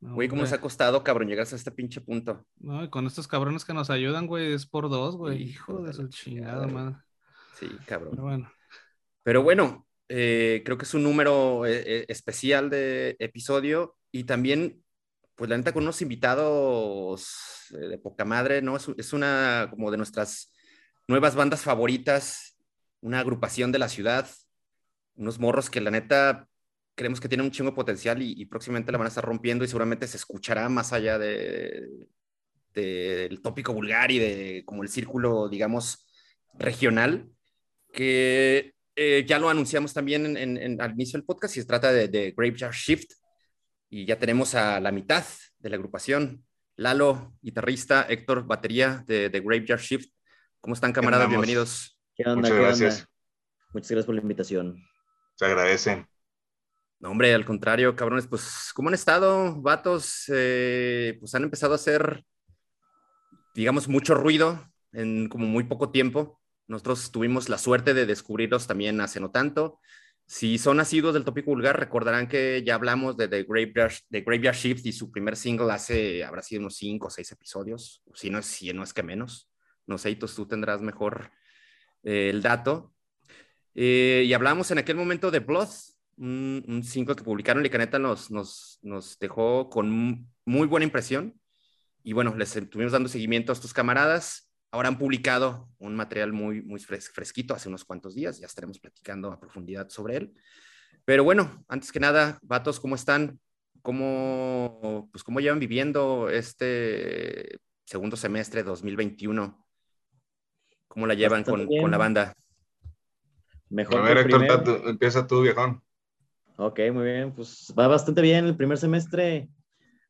güey, ¿cómo nos ha costado, cabrón, llegar a este pinche punto? No, y con estos cabrones que nos ayudan, güey, es por dos, güey. Hijo de su chingada, madre. Sí, cabrón. Pero bueno. Pero bueno, eh, creo que es un número eh, eh, especial de episodio y también, pues la neta, con unos invitados de poca madre, ¿no? Es, es una como de nuestras nuevas bandas favoritas, una agrupación de la ciudad, unos morros que la neta creemos que tienen un chingo de potencial y, próximamente la van a estar rompiendo y seguramente se escuchará más allá de, del tópico vulgar y de como el círculo, digamos, regional, que eh, ya lo anunciamos también en, al inicio del podcast y se trata de, de Graveyard Shift y ya tenemos a la mitad de la agrupación, Lalo, guitarrista, Héctor, batería de, de Graveyard Shift, ¿Cómo están, camaradas? Bienvenidos. ¿Qué onda? Muchas gracias. Muchas gracias por la invitación. Se agradece. No, hombre, al contrario, cabrones, pues, ¿cómo han estado, vatos? Eh, pues han empezado a hacer, digamos, mucho ruido en como muy poco tiempo. Nosotros tuvimos la suerte de descubrirlos también hace no tanto. Si son nacidos del tópico vulgar, recordarán que ya hablamos de The Graveyard, de Graveyard Shift y su primer single hace, habrá sido unos cinco o seis episodios, si no es, si no es que menos. No sé, tú tendrás mejor eh, el dato. Eh, y hablamos en aquel momento de Blood, un 5 que publicaron y que neta nos, nos, nos dejó con muy buena impresión. Y bueno, les estuvimos dando seguimiento a estos camaradas. Ahora han publicado un material muy, muy fresquito hace unos cuantos días. Ya estaremos platicando a profundidad sobre él. Pero bueno, antes que nada, vatos, ¿cómo están? ¿Cómo, pues, cómo llevan viviendo este segundo semestre 2021? ¿Cómo la llevan con, con, la banda? Mejor. A ver, Héctor, empieza tú, viejón. Ok, muy bien. Pues va bastante bien. El primer semestre,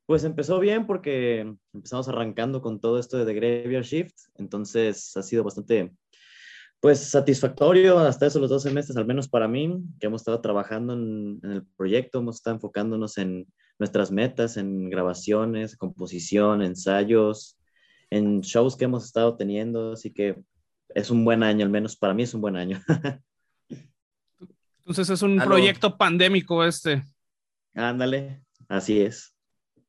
pues empezó bien porque empezamos arrancando con todo esto de The Graveyard Shift. Entonces ha sido bastante, pues satisfactorio hasta eso los dos semestres, al menos para mí, que hemos estado trabajando en, en el proyecto, hemos estado enfocándonos en nuestras metas, en grabaciones, composición, ensayos, en shows que hemos estado teniendo. Así que es un buen año, al menos para mí es un buen año. Entonces es un proyecto pandémico este. Ándale, así es.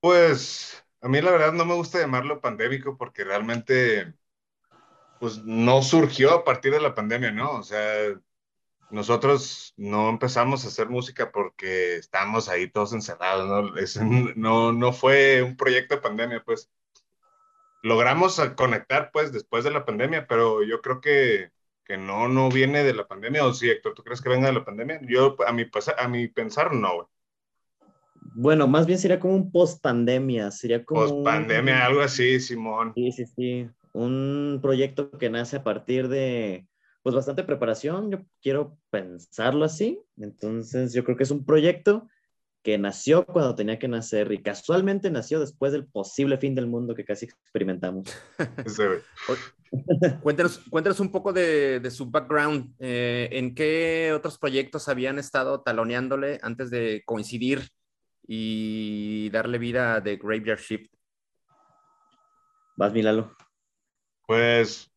Pues a mí la verdad no me gusta llamarlo pandémico porque realmente pues no surgió a partir de la pandemia, ¿no? O sea, nosotros no empezamos a hacer música porque estamos ahí todos encerrados, ¿no? no, no fue un proyecto de pandemia, pues logramos conectar pues después de la pandemia, pero yo creo que, que no, no viene de la pandemia, o sí, Héctor, ¿tú crees que venga de la pandemia? Yo, a mi, a mi pensar, no, Bueno, más bien sería como un post-pandemia, sería como... Post-pandemia, algo así, Simón. Sí, sí, sí. Un proyecto que nace a partir de, pues, bastante preparación, yo quiero pensarlo así. Entonces, yo creo que es un proyecto que nació cuando tenía que nacer y casualmente nació después del posible fin del mundo que casi experimentamos. cuéntanos, cuéntanos un poco de, de su background. Eh, ¿En qué otros proyectos habían estado taloneándole antes de coincidir y darle vida a The Graveyard Shift? Vas, Milalo. Pues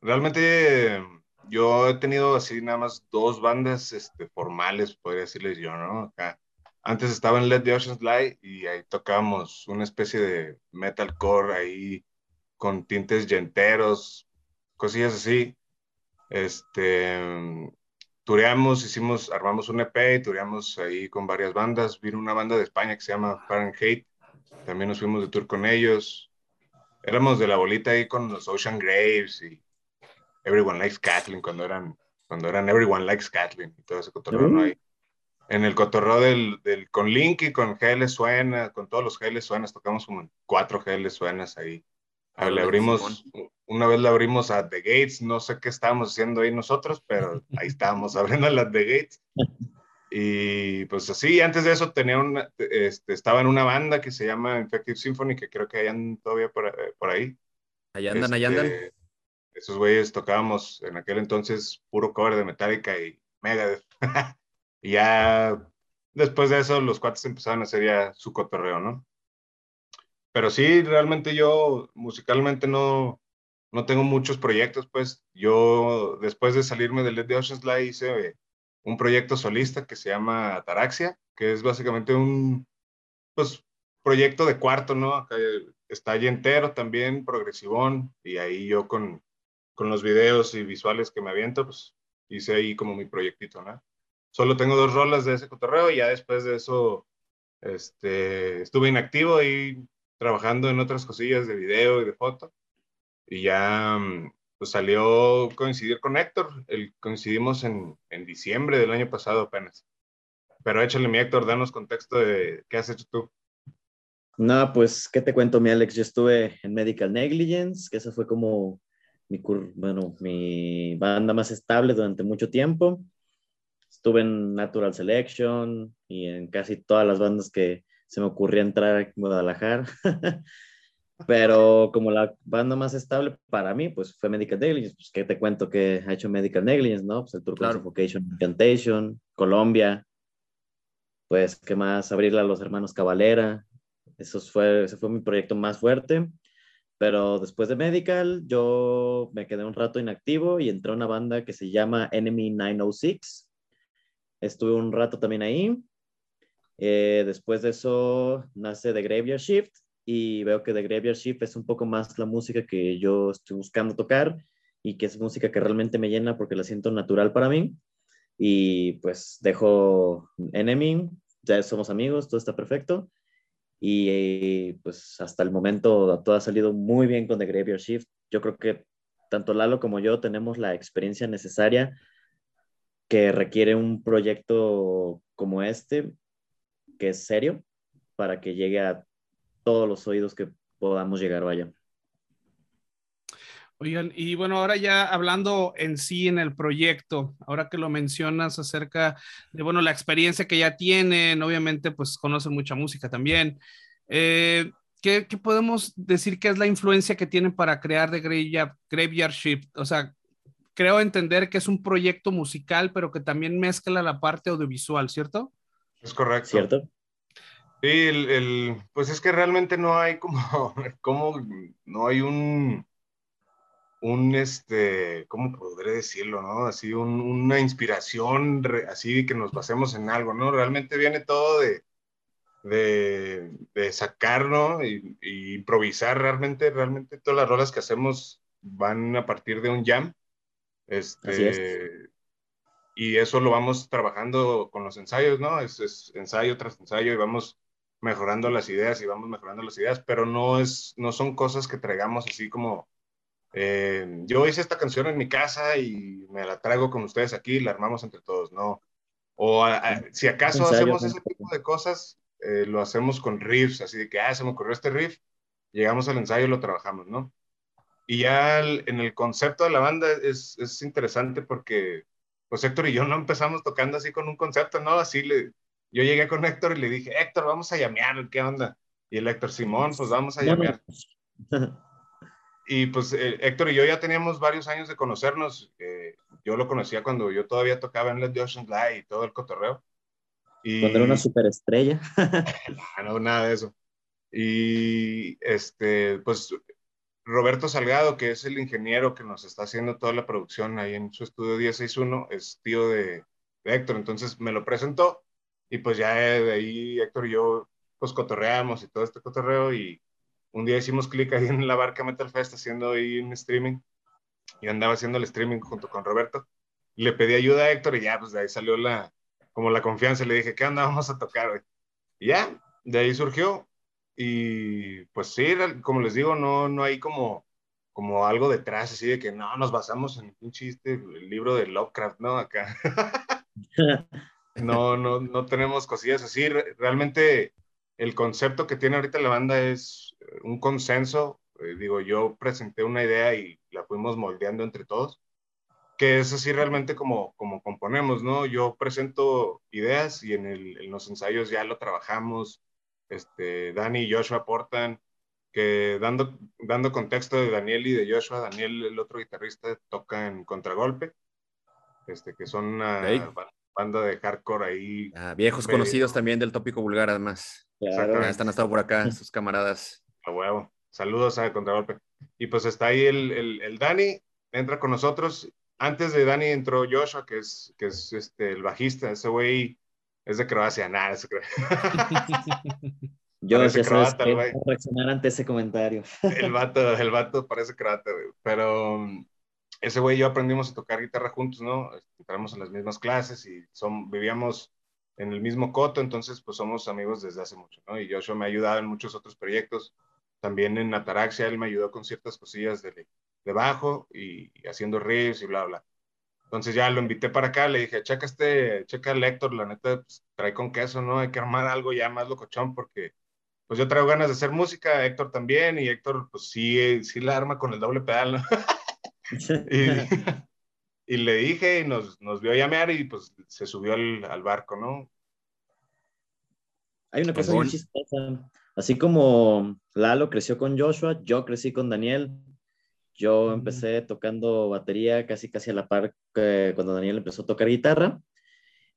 realmente yo he tenido así nada más dos bandas este, formales, podría decirles yo, ¿no? Acá antes estaba en Let the Oceans Lie y ahí tocábamos una especie de metalcore ahí con tintes yenteros, cosillas así. Este, tureamos, hicimos, armamos un EP y tureamos ahí con varias bandas. Vino una banda de España que se llama Fahrenheit. También nos fuimos de tour con ellos. Éramos de la bolita ahí con los Ocean Graves y Everyone Likes Kathleen, cuando eran, cuando eran Everyone Likes Kathleen y todo ese cotorreo, ¿no? Ahí. En el cotorreo del, del, con Link y con GL Suena, con todos los GL Suenas, tocamos como cuatro GL Suenas ahí. Ah, le abrimos, una vez le abrimos a The Gates, no sé qué estábamos haciendo ahí nosotros, pero ahí estábamos abriendo las The Gates. Y pues así, antes de eso tenía una, este, estaba en una banda que se llama Infective Symphony, que creo que hayan todavía por, eh, por ahí. Allá andan, allá andan. Este, esos güeyes tocábamos en aquel entonces puro cover de Metallica y Megadeth. y ya después de eso los cuates empezaron a hacer ya su cotorreo, ¿no? Pero sí, realmente yo musicalmente no, no tengo muchos proyectos, pues yo después de salirme del Led the Ocean Slide hice un proyecto solista que se llama Ataraxia, que es básicamente un pues, proyecto de cuarto, ¿no? Acá está allí entero también, progresivón, y ahí yo con, con los videos y visuales que me aviento, pues hice ahí como mi proyectito, ¿no? Solo tengo dos rolas de ese cotorreo y ya después de eso este, estuve inactivo y trabajando en otras cosillas de video y de foto. Y ya pues salió coincidir con Héctor. El, coincidimos en, en diciembre del año pasado apenas. Pero échale mi Héctor, danos contexto de qué has hecho tú. No, pues, ¿qué te cuento, mi Alex? Yo estuve en Medical Negligence, que esa fue como mi, bueno, mi banda más estable durante mucho tiempo. Estuve en Natural Selection y en casi todas las bandas que se me ocurría entrar en Guadalajara. Pero como la banda más estable para mí, pues fue Medical Negligence. Pues, ¿qué te cuento que ha hecho Medical Negligence, no? Pues el Tour claro. Vocation Incantation, Colombia. Pues, ¿qué más? Abrirla a los hermanos Cavalera. Eso fue, ese fue mi proyecto más fuerte. Pero después de Medical, yo me quedé un rato inactivo y entré a una banda que se llama Enemy 906. Estuve un rato también ahí. Eh, después de eso nace The Graveyard Shift y veo que The Graveyard Shift es un poco más la música que yo estoy buscando tocar y que es música que realmente me llena porque la siento natural para mí. Y pues dejo Enemy, ya somos amigos, todo está perfecto y pues hasta el momento todo ha salido muy bien con The Graveyard Shift. Yo creo que tanto Lalo como yo tenemos la experiencia necesaria que requiere un proyecto como este, que es serio, para que llegue a todos los oídos que podamos llegar, vaya. Oigan, y bueno, ahora ya hablando en sí en el proyecto, ahora que lo mencionas acerca de, bueno, la experiencia que ya tienen, obviamente, pues conocen mucha música también. Eh, ¿qué, ¿qué, podemos decir que es la influencia que tienen para crear de Graveyard, Graveyard Shift? O sea, creo entender que es un proyecto musical, pero que también mezcla la parte audiovisual, ¿cierto? Es correcto. ¿Cierto? Sí, el, el, pues es que realmente no hay como, como no hay un, un, este, ¿cómo podré decirlo, no? Así, un, una inspiración, así que nos basemos en algo, ¿no? Realmente viene todo de, de, de sacar, ¿no? Y, y, improvisar realmente, realmente todas las rolas que hacemos van a partir de un jam. Este, y eso lo vamos trabajando con los ensayos, ¿no? Es, es, ensayo tras ensayo y vamos mejorando las ideas y vamos mejorando las ideas, pero no, es, no son cosas que traigamos así como eh, yo hice esta canción en mi casa y me la traigo con ustedes aquí y la armamos entre todos, ¿no? O a, a, si acaso Ensayo, hacemos ese tipo de cosas, eh, lo hacemos con riffs, así de que, ah, se me ocurrió este riff, llegamos al ensayo y lo trabajamos, ¿no? Y ya el, en el concepto de la banda es, es, interesante porque, pues Héctor y yo no empezamos tocando así con un concepto, ¿no? Así le, yo llegué con Héctor y le dije, Héctor, vamos a llamear, ¿qué onda? Y el Héctor, Simón, pues vamos a llamear. y pues eh, Héctor y yo ya teníamos varios años de conocernos. Eh, yo lo conocía cuando yo todavía tocaba en Let the Ocean Fly y todo el cotorreo. Y... Cuando era una superestrella. no, nada de eso. Y este, pues Roberto Salgado, que es el ingeniero que nos está haciendo toda la producción ahí en su estudio 1061, es tío de, de Héctor, entonces me lo presentó y pues ya de ahí Héctor y yo pues cotorreamos y todo este cotorreo y un día hicimos clic ahí en la barca Metal Fest haciendo ahí un streaming y andaba haciendo el streaming junto con Roberto. Le pedí ayuda a Héctor y ya, pues de ahí salió la, como la confianza. Le dije, ¿qué onda? A tocar. Y ya, de ahí surgió. Y pues sí, como les digo, no, no hay como, como algo detrás, así de que no, nos basamos en un chiste, el libro de Lovecraft, ¿no? Acá. no, no, no tenemos cosillas así. Realmente el concepto que tiene ahorita la banda es eh, un consenso. Eh, digo, yo presenté una idea y la fuimos moldeando entre todos, que es así realmente como, como componemos, ¿no? Yo presento ideas y en, el, en los ensayos ya lo trabajamos. Este, Dani y Joshua aportan, que dando, dando contexto de Daniel y de Joshua, Daniel, el otro guitarrista, toca en Contragolpe, este, que son una banda de hardcore ahí. Ah, viejos conocidos también del tópico vulgar, además. Claro. Ya están estado por acá, sus camaradas. A huevo. Saludos a Contragolpe. Y pues está ahí el, el, el, Dani, entra con nosotros. Antes de Dani entró Joshua, que es, que es este, el bajista. Ese güey es de Croacia, nada, ese Yo ya sabes que reaccionar ante ese comentario. El vato, el vato parece croata, güey. Pero ese güey y yo aprendimos a tocar guitarra juntos, ¿no? Entramos en las mismas clases y son, vivíamos en el mismo coto, entonces pues somos amigos desde hace mucho, ¿no? Y Joshua me ha ayudado en muchos otros proyectos. También en Ataraxia él me ayudó con ciertas cosillas de, de bajo y, haciendo riffs y bla, bla. Entonces ya lo invité para acá, le dije, checa este, checa el Héctor, la neta, pues, trae con queso, ¿no? Hay que armar algo ya más locochón porque pues yo traigo ganas de hacer música, Héctor también, y Héctor, pues sí, sí la arma con el doble pedal, ¿no? y, le dije, y nos, nos vio llamear y pues se subió al, al barco, ¿no? Hay una cosa muy chistosa. Así como Lalo creció con Joshua, yo crecí con Daniel. Yo empecé tocando batería casi casi a la par que cuando Daniel empezó a tocar guitarra.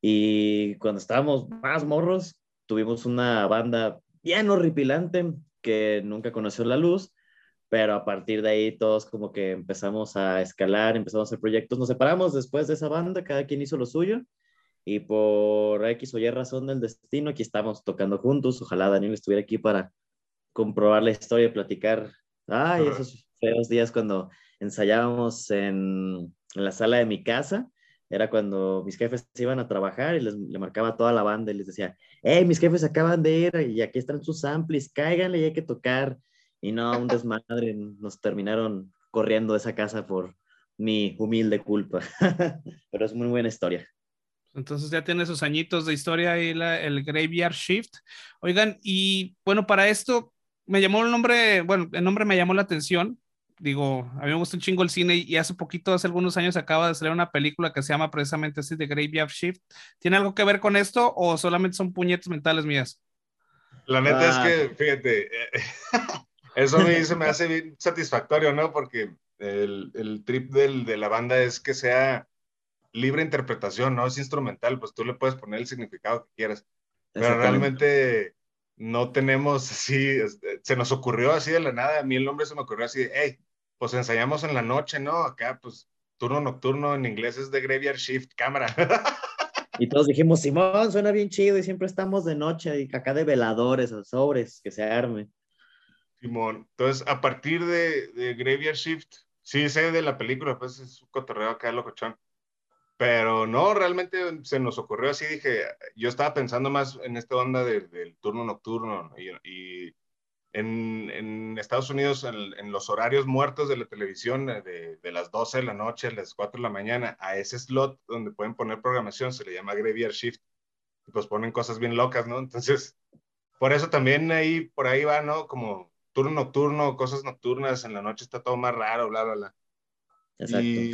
Y cuando estábamos más morros, tuvimos una banda bien horripilante que nunca conoció la luz, pero a partir de ahí todos como que empezamos a escalar, empezamos a hacer proyectos, nos separamos después de esa banda, cada quien hizo lo suyo y por X o Y razón del destino aquí estamos tocando juntos, ojalá Daniel estuviera aquí para comprobar la historia y platicar, ay, esos feos días cuando ensayábamos en, en la sala de mi casa era cuando mis jefes iban a trabajar y les le marcaba toda la banda y les decía, hey, mis jefes acaban de ir y aquí están sus amplis, cáiganle y hay que tocar. Y no, un desmadre, nos terminaron corriendo de esa casa por mi humilde culpa. Pero es muy buena historia. Entonces ya tiene sus añitos de historia ahí la, el Graveyard Shift. Oigan, y bueno, para esto me llamó el nombre, bueno, el nombre me llamó la atención digo, a mí me gusta un chingo el cine y hace poquito, hace algunos años, acaba de salir una película que se llama precisamente así, The Graveyard Shift. ¿Tiene algo que ver con esto o solamente son puñetes mentales mías? La neta es ah. que, fíjate, eso me, me hace bien satisfactorio, ¿no? Porque el, el trip del, de la banda es que sea libre interpretación, no es instrumental, pues tú le puedes poner el significado que quieras. Pero realmente no tenemos así, este, se nos ocurrió así de la nada, a mí el nombre se me ocurrió así de, hey, pues ensayamos en la noche, ¿no? Acá, pues, turno nocturno en inglés es de Graveyard Shift, cámara. Y todos dijimos, Simón, suena bien chido y siempre estamos de noche y acá de veladores o sobres, que se arme. Simón, entonces a partir de, de Graveyard Shift, sí sé de la película, pues es un cotorreo acá locochón. Pero no, realmente se nos ocurrió así, dije, yo estaba pensando más en esta onda del turno nocturno y, en, en, Estados Unidos, en, los horarios muertos de la televisión, eh, de, de, las 12 de la noche a las 4 de la mañana, a ese slot donde pueden poner programación, se le llama Graveyard Shift, y pues ponen cosas bien locas, ¿no? Entonces, por eso también ahí, por ahí va, ¿no? Como turno nocturno, cosas nocturnas, en la noche está todo más raro, bla, bla, bla. Exacto. Y,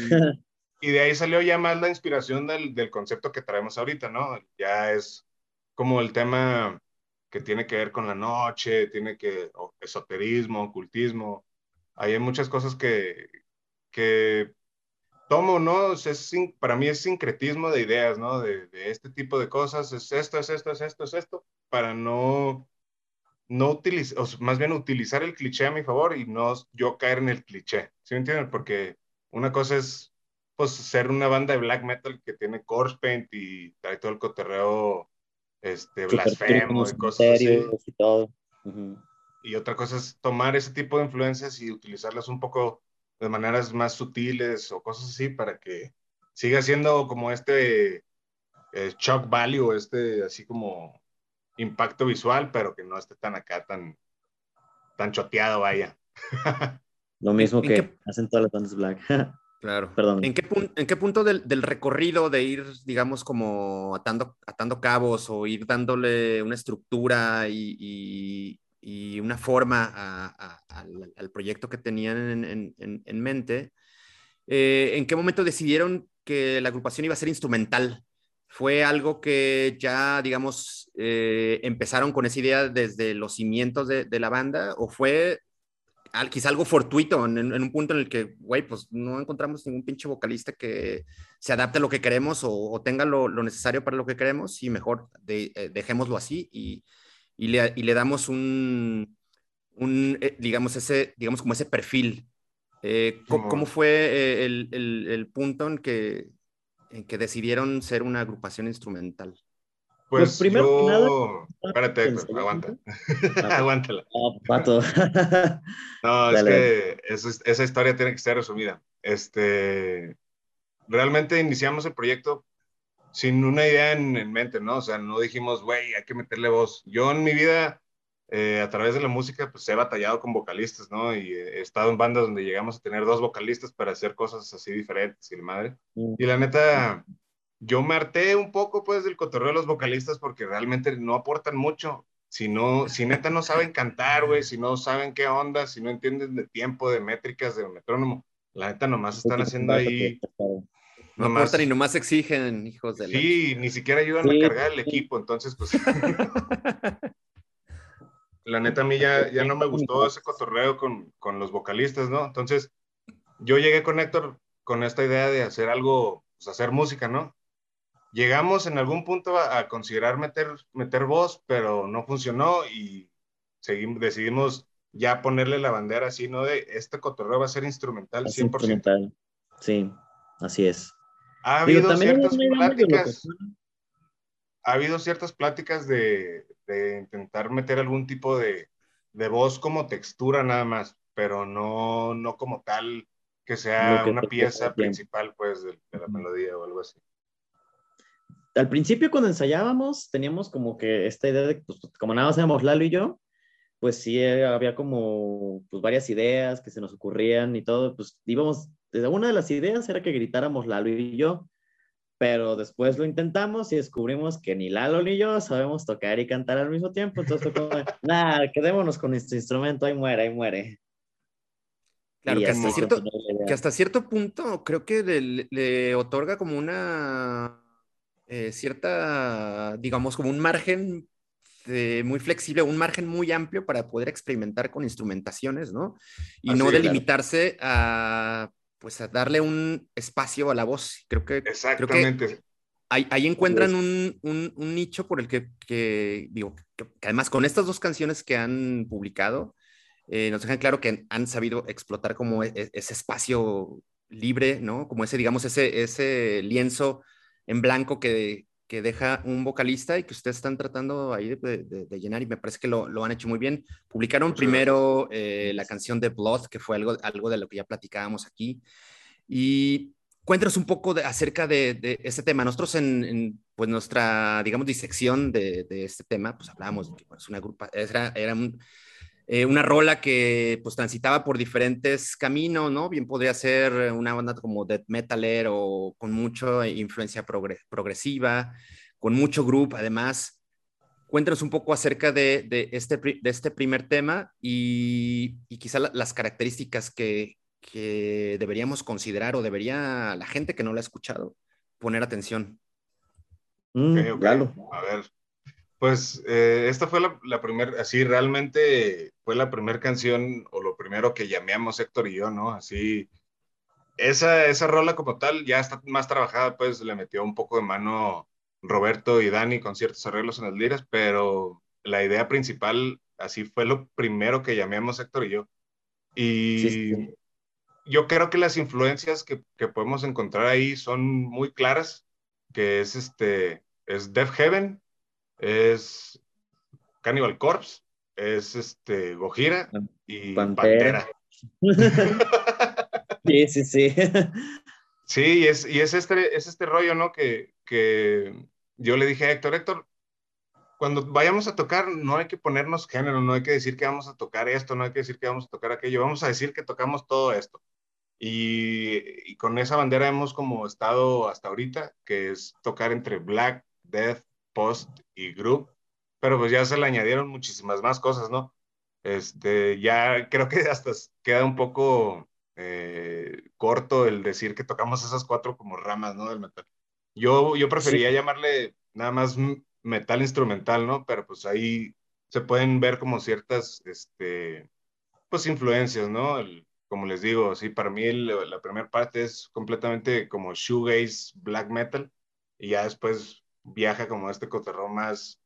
y de ahí salió ya más la inspiración del, del, concepto que traemos ahorita, ¿no? Ya es como el tema que tiene que ver con la noche, tiene que, esoterismo, ocultismo. Ahí hay muchas cosas que, que tomo, ¿no? Es, para mí es sincretismo de ideas, ¿no? De, de, este tipo de cosas, es esto, es esto, es esto, es esto, para no, no utilizar, o más bien utilizar el cliché a mi favor y no yo caer en el cliché, ¿sí me entienden? Porque una cosa es pues ser una banda de black metal que tiene corpse paint y trae todo el cotorreo este, blasfemo y cosas así. Y, todo. y otra cosa es tomar ese tipo de influencias y utilizarlas un poco de maneras más sutiles o cosas así para que siga siendo como este eh, shock value, este así como impacto visual, pero que no esté tan acá, tan, tan choteado, vaya. Lo mismo ¿En que qué- hacen todas las bandas black. Claro. Perdón. ¿En qué, pun- en qué punto del, del recorrido de ir, digamos, como atando, atando cabos o ir dándole una estructura y, y- y una forma a- a- al, al proyecto que tenían en, en- en- en mente, eh, ¿en qué momento decidieron que la agrupación iba a ser instrumental? ¿Fue algo que ya, digamos, eh, empezaron con esa idea desde los cimientos de, de la banda o fue al- quizá algo fortuito en, en un punto en el que, güey, pues no encontramos ningún pinche vocalista que se adapte a lo que queremos o, o tenga lo, lo necesario para lo que queremos y mejor de- eh, dejémoslo así y, y le, y le damos un, un eh, digamos, ese, digamos, como ese perfil. Eh, ¿Cómo fue el, el- el punto en que, en que decidieron ser una agrupación instrumental? Pues, Pues, primero yo... nada, Espérate, Héctor, ¿ensayó aguanta. juntos? Aguántala. Oh, pato. No, es Dale, que esa, esa historia tiene que ser resumida. Este, realmente iniciamos el proyecto sin una idea en, en mente, ¿no? O sea, no dijimos, güey, hay que meterle voz. Yo en mi vida, eh, a través de la música, pues he batallado con vocalistas, ¿no? Y he estado en bandas donde llegamos a tener dos vocalistas para hacer cosas así diferentes y la madre. Y la neta, yo me harté un poco, pues, del cotorreo de los vocalistas porque realmente no aportan mucho. Si no, si neta no saben cantar, güey, si no saben qué onda, si no entienden de tiempo, de métricas, de metrónomo, la neta nomás están haciendo ahí, No nomás, aportan y nomás exigen, hijos de la... sí, ni siquiera ayudan Sí, a cargar el equipo, entonces, pues, la neta a mí ya, ya no me gustó ese cotorreo con, con los vocalistas, ¿no? Entonces, yo llegué con Héctor con esta idea de hacer algo, pues, hacer música, ¿no? Llegamos en algún punto a, a considerar meter, meter voz, pero no funcionó y seguimos, decidimos ya ponerle la bandera así, ¿no? De este cotorreo va a ser instrumental Es 100%. instrumental. Sí, así es. Ha Digo, habido ciertas pláticas, ha habido ciertas pláticas de, de intentar meter algún tipo de, de voz como textura nada más, pero no, no como tal que sea que una pieza principal, pues, de, de la melodía o algo así. Al principio cuando ensayábamos teníamos como que esta idea de, pues, como nada más éramos Lalo y yo, pues sí eh, había como pues, varias ideas que se nos ocurrían y todo, pues íbamos, desde una de las ideas era que gritáramos Lalo y yo, pero después lo intentamos y descubrimos que ni Lalo ni yo sabemos tocar y cantar al mismo tiempo, entonces fue como, nada, quedémonos con este instrumento, ahí muere, ahí muere. Claro, que hasta, cierto, que hasta cierto punto creo que le, le otorga como una eh, cierta, digamos, como un margen muy flexible, un margen muy amplio para poder experimentar con instrumentaciones, ¿no? Y Así no es. delimitarse a, pues, a darle un espacio a la voz. Creo que, creo que Exactamente. ahí, ahí encuentran un, un- un nicho por el que, que, digo, que, que además con estas dos canciones que han publicado, eh, nos dejan claro que han sabido explotar como e- e- ese espacio libre, ¿no? Como ese, digamos, ese, ese lienzo en blanco que, que deja un vocalista y que ustedes están tratando ahí de, de- de llenar y me parece que lo, lo han hecho muy bien. Publicaron Muchas primero eh, la canción de Blood, que fue algo, algo de lo que ya platicábamos aquí. Y cuéntanos un poco de- acerca de, de este tema. Nosotros en, en, pues nuestra, digamos, disección de, de este tema, pues hablábamos de que bueno, es una grupa, era, era un, eh, una rola que pues transitaba por diferentes caminos, ¿no? Bien podría ser una banda como death metaler o con mucha influencia progre- progresiva, con mucho group además. Cuéntanos un poco acerca de, de este, de este primer tema y, y quizá la- las características que, que deberíamos considerar o debería la gente que no lo ha escuchado poner atención. Mm, Ok, ok. Lalo. A ver, pues eh, esta fue la, la primera, así realmente fue la primera canción o lo primero que llamamos Héctor y yo, ¿no? Así, esa, esa rola como tal ya está más trabajada, pues le metió un poco de mano Roberto y Dani con ciertos arreglos en las liras, pero la idea principal, así fue lo primero que llamamos Héctor y yo. Y Sí, sí. yo creo que las influencias que, que podemos encontrar ahí son muy claras, que es este, es Death Heaven, es Cannibal Corpse, es este Gojira y Pantera. Pantera. Sí, sí, sí. Sí, y es, y es este, es este rollo, ¿no? Que, que yo le dije a Héctor, Héctor, cuando vayamos a tocar, no hay que ponernos género, no hay que decir que vamos a tocar esto, no hay que decir que vamos a tocar aquello, vamos a decir que tocamos todo esto. Y, y con esa bandera hemos como estado hasta ahorita, que es tocar entre black, death, post y group, pero pues ya se le añadieron muchísimas más cosas, ¿no? Este, ya creo que hasta queda un poco eh, corto el decir que tocamos esas cuatro como ramas, ¿no? Del metal. Yo, yo prefería llamarle nada más metal instrumental, ¿no? Pero pues ahí se pueden ver como ciertas, este, pues influencias, ¿no? como les digo, sí, para mí la primera parte es completamente como shoegaze, black metal, y ya después viaja como este coterrón más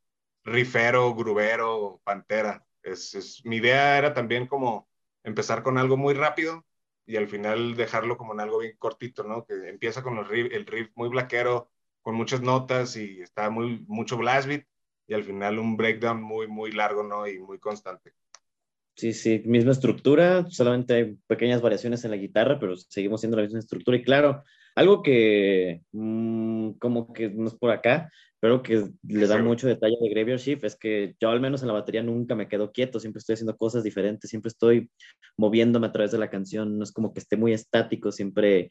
rifero, grubero, pantera. Es, es, mi idea era también como empezar con algo muy rápido y al final dejarlo como en algo bien cortito, ¿no? Que empieza con el riff muy blaquero, con muchas notas y está muy, mucho blast beat y al final un breakdown muy, muy largo, ¿no? Y muy constante. Sí, sí, misma estructura, solamente hay pequeñas variaciones en la guitarra, pero seguimos siendo la misma estructura. Y claro, algo que mmm, como que no es por acá, pero que le da mucho detalle de Graveyard Shift es que yo al menos en la batería nunca me quedo quieto, siempre estoy haciendo cosas diferentes, siempre estoy moviéndome a través de la canción, no es como que esté muy estático, siempre,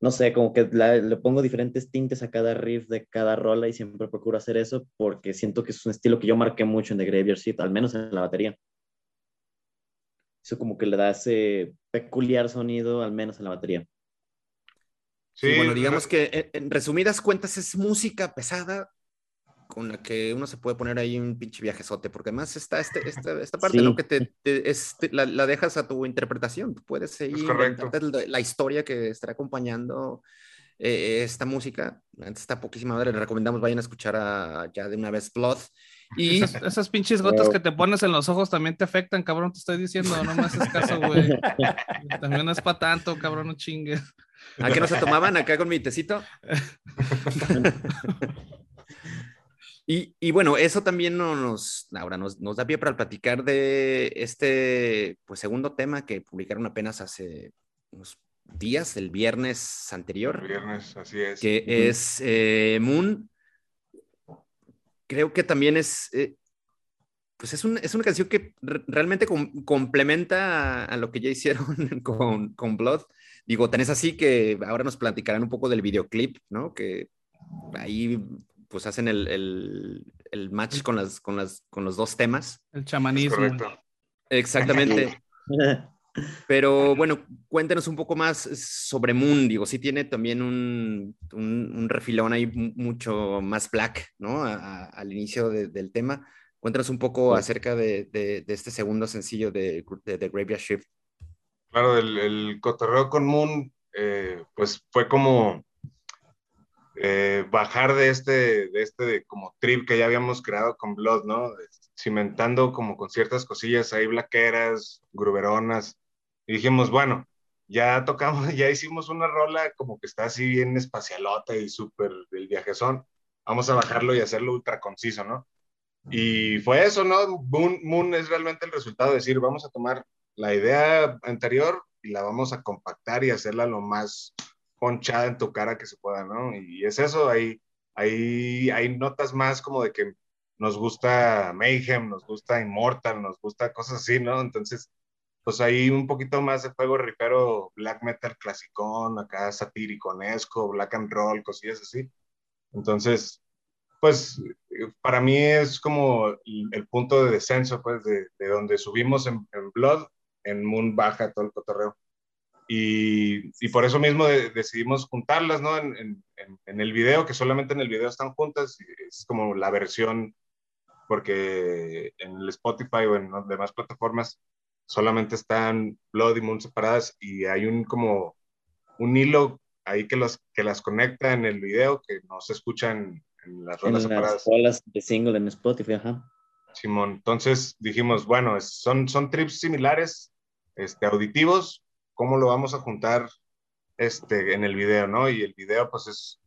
no sé, como que le pongo diferentes tintes a cada riff de cada rola y siempre procuro hacer eso porque siento que es un estilo que yo marqué mucho en The Graveyard Shift, al menos en la batería. Eso como que le da ese peculiar sonido, al menos en la batería. Sí, bueno, digamos que en resumidas cuentas es música pesada con la que uno se puede poner ahí un pinche viajezote, porque además está este, esta, esta parte, ¿no? Que te, es, la, la, dejas a tu interpretación, puedes seguir la historia que estará acompañando eh, esta música. Está poquísima madre, le recomendamos vayan a escuchar a, ya de una vez Blood. Y esas, esas pinches gotas que te pones en los ojos también te afectan, cabrón, te estoy diciendo, no me haces caso, güey. También no es para tanto, cabrón, no chingues. ¿A qué no se tomaban acá con mi tecito? y, y, bueno, eso también nos, ahora nos, nos, da pie para platicar de este pues, segundo tema que publicaron apenas hace unos días, el viernes anterior. El viernes, así es. Que es eh, Moon. Creo que también es, eh, pues es, un, es, una canción que realmente com complementa a, a, lo que ya hicieron con, con Blood. Digo, tan es así que ahora nos platicarán un poco del videoclip, ¿no? Que ahí pues hacen el, el, el match con, las, con, las, con los dos temas. El chamanismo. Exactamente. Pero bueno, cuéntenos un poco más sobre Moon. Digo, sí tiene también un, un, un refilón ahí mucho más black, ¿no? A, a, al inicio de, del tema. Cuéntanos un poco acerca de, de, de este segundo sencillo de, de, Graveyard Shift. Claro, el, el cotorreo con Moon, eh, pues fue como eh, bajar de este, de este como trip que ya habíamos creado con Blood, ¿no? Cimentando como con ciertas cosillas ahí blaqueras, gruberonas. Y dijimos, bueno, ya tocamos, ya hicimos una rola como que está así bien espacialota y súper del viajezón. Vamos a bajarlo y hacerlo ultra conciso, ¿no? Y fue eso, ¿no? Moon, Moon es realmente el resultado de decir, vamos a tomar la idea anterior y la vamos a compactar y hacerla lo más ponchada en tu cara que se pueda, ¿no? Y es eso, hay, hay, hay notas más como de que nos gusta Mayhem, nos gusta Immortal, nos gusta cosas así, ¿no? Entonces, pues hay un poquito más de juego ripero, black metal clasicón, acá satiriconesco, black and roll, cosillas así. Entonces, pues para mí es como el, punto de descenso, pues, de, de donde subimos en, en Blood en Moon baja todo el cotorreo. Y, y por eso mismo de, decidimos juntarlas, ¿no? En, en, en, el video, que solamente en el video están juntas, es como la versión, porque en el Spotify o en las demás plataformas solamente están Blood y Moon separadas y hay un como un hilo ahí que, los, que las conecta en el video que no se escuchan en las rolas separadas. En las de single en Spotify, ajá. Simón, entonces dijimos, bueno, son, son trips similares, este, auditivos, ¿cómo lo vamos a juntar este, en el video, no? Y el video, pues, es,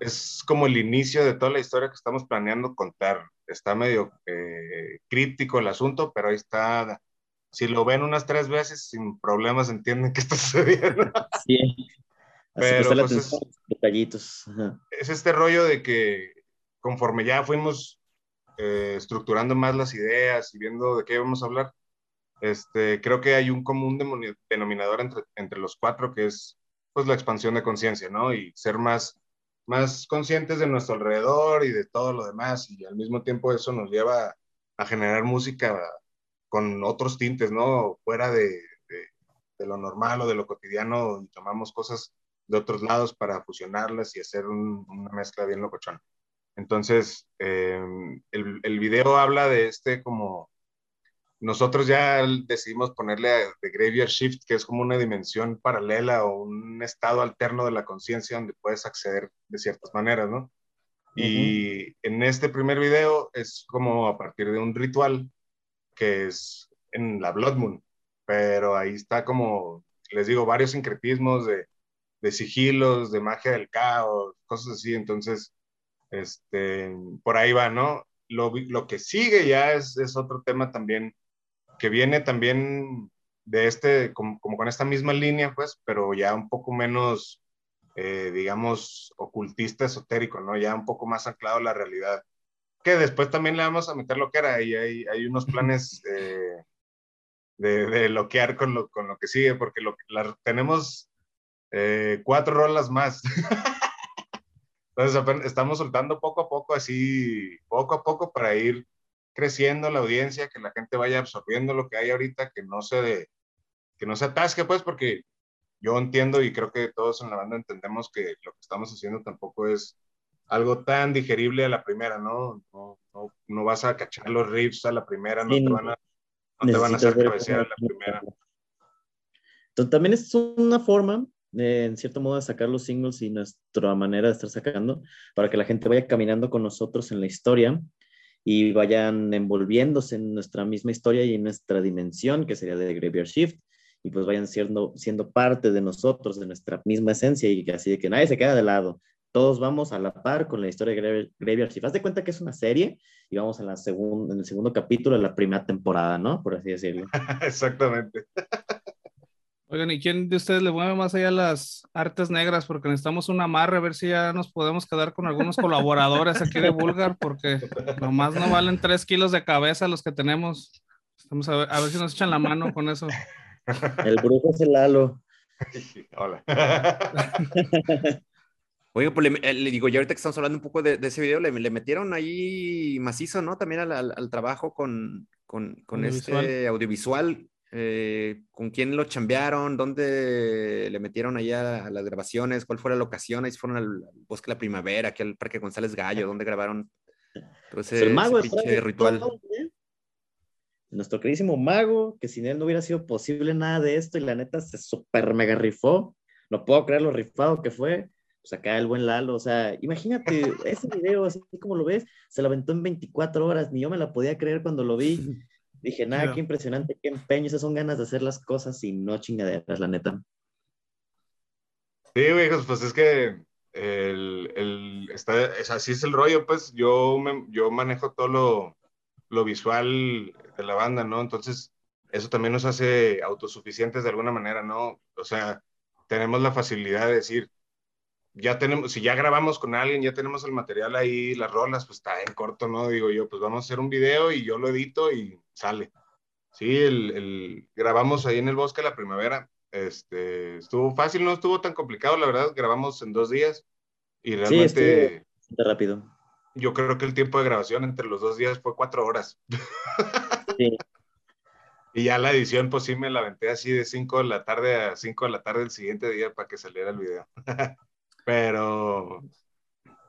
es como el inicio de toda la historia que estamos planeando contar. Está medio eh, críptico el asunto, pero ahí está. Si lo ven unas tres veces, sin problemas entienden qué está sucediendo. Sí. Pero pues es, detallitos. es este rollo de que conforme ya fuimos eh, estructurando más las ideas y viendo de qué vamos a hablar, este, creo que hay un común denominador entre, entre los cuatro, que es pues la expansión de conciencia, ¿no? Y ser más, más conscientes de nuestro alrededor y de todo lo demás, y al mismo tiempo eso nos lleva a generar música con otros tintes, ¿no? Fuera de, de, lo normal o de lo cotidiano, y tomamos cosas de otros lados para fusionarlas y hacer una mezcla bien locochona. Entonces, eh, el, el, video habla de este como nosotros ya decidimos ponerle de Graveyard Shift, que es como una dimensión paralela o un estado alterno de la conciencia donde puedes acceder de ciertas maneras, ¿no? Y en este primer video es como a partir de un ritual que es en la Blood Moon, pero ahí está como, les digo, varios sincretismos de, de sigilos, de magia del caos, cosas así, entonces, este, por ahí va, ¿no? Lo, lo que sigue ya es, es otro tema también que viene también de este, como, con esta misma línea, pues, pero ya un poco menos, eh, digamos, ocultista, esotérico, ¿no? Ya un poco más anclado a la realidad. Que después también le vamos a meter lo que era, y hay, hay unos planes eh, de, de loquear con lo, con lo que sigue, porque lo, tenemos eh, cuatro rolas más. Entonces, estamos soltando poco a poco, así, poco a poco para ir creciendo la audiencia, que la gente vaya absorbiendo lo que hay ahorita, que no se, que no se atasque, pues, porque yo entiendo y creo que todos en la banda entendemos que lo que estamos haciendo tampoco es algo tan digerible a la primera, ¿no? No, no, vas a cachar los riffs a la primera, no, te, van a, no te van a hacer cabecear a la primera. Entonces, también es una forma, en cierto modo, de sacar los singles y nuestra manera de estar sacando, para que la gente vaya caminando con nosotros en la historia y vayan envolviéndose en nuestra misma historia y en nuestra dimensión, que sería de Graveyard Shift, y pues vayan siendo, siendo parte de nosotros, de nuestra misma esencia, y así de que nadie se queda de lado. Todos vamos a la par con la historia de Graveyard Shift. Haz de cuenta que es una serie y vamos en, la en el segundo capítulo de la primera temporada, ¿no? Por así decirlo. Exactamente. Oigan, ¿y quién de ustedes le mueve más allá las artes negras? Porque necesitamos un amarre, a ver si ya nos podemos quedar con algunos colaboradores aquí de Bulgar, porque nomás no valen tres kilos de cabeza los que tenemos. Estamos a ver, a ver si nos echan la mano con eso. El brujo es el halo. Hola. Oiga, pues le, digo, ya ahorita que estamos hablando un poco de, ese video, le, metieron ahí macizo, ¿no? También al, trabajo con, con, con este audiovisual. Eh, ¿Con quién lo chambearon? ¿Dónde le metieron allá a las grabaciones? ¿Cuál fue la locación? Ahí fueron al, Bosque de la Primavera, aquí al Parque González Gallo, ¿dónde grabaron ese, el mago ese ritual? ¿eh? Nuestro queridísimo mago, que sin él no hubiera sido posible nada de esto y la neta se super mega rifó. No puedo creer lo rifado que fue. Pues acá el buen Lalo, o sea, imagínate ese video, así como lo ves, se lo aventó en 24 horas, ni yo me la podía creer cuando lo vi. Dije, nada, qué impresionante, qué empeño, esas son ganas de hacer las cosas y no chingaderas, la neta. Sí, güey, pues es que el, el, está, es, así es el rollo, pues yo, me, yo manejo todo lo, lo visual de la banda, ¿no? Entonces, eso también nos hace autosuficientes de alguna manera, ¿no? O sea, tenemos la facilidad de decir, ya tenemos, si ya grabamos con alguien, ya tenemos el material ahí, las rolas, pues está en corto, ¿no? Digo yo, pues vamos a hacer un video y yo lo edito y sale. Sí, el, grabamos ahí en el bosque la primavera. Este, estuvo fácil, no estuvo tan complicado, la verdad, grabamos en dos días y realmente... Sí, rápido. Yo creo que el tiempo de grabación entre los dos días fue cuatro horas. Sí. y ya la edición, pues sí me la aventé así de cinco de la tarde a cinco de la tarde del siguiente día para que saliera el video. Pero,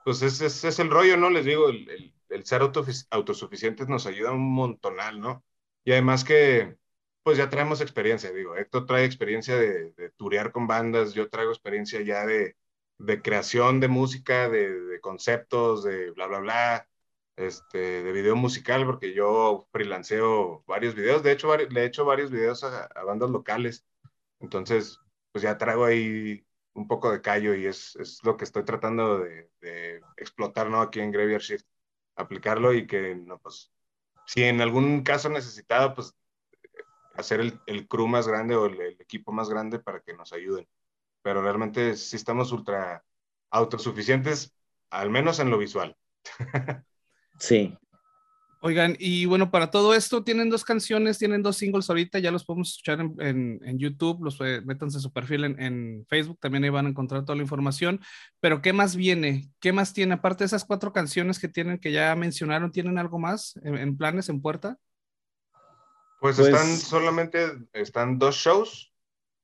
pues ese, es el rollo, ¿no? Les digo, el, el, ser autosuficientes nos ayuda un montonal, ¿no? Y además que, pues ya traemos experiencia, digo, Héctor trae experiencia de, de turear con bandas, yo traigo experiencia ya de, de creación de música, de, de, conceptos, de bla, bla, bla, este, de video musical, porque yo freelanceo varios videos, de hecho, le he hecho varios videos a, a bandas locales, entonces, pues ya traigo ahí un poco de callo y es, es lo que estoy tratando de, de, explotar ¿no? aquí en Graveyard Shift, aplicarlo y que, no, pues, si en algún caso necesitado, pues, hacer el, el crew más grande o el, equipo más grande para que nos ayuden. Pero realmente sí estamos ultra autosuficientes, al menos en lo visual. Sí. Oigan, y bueno, para todo esto tienen dos canciones, tienen dos singles ahorita, ya los podemos escuchar en, en, YouTube, los eh, métanse a su perfil en, en, Facebook, también ahí van a encontrar toda la información. Pero ¿qué más viene? ¿Qué más tiene? Aparte de esas cuatro canciones que tienen, que ya mencionaron, ¿tienen algo más en, planes, en puerta? Pues, pues, están solamente, están dos shows.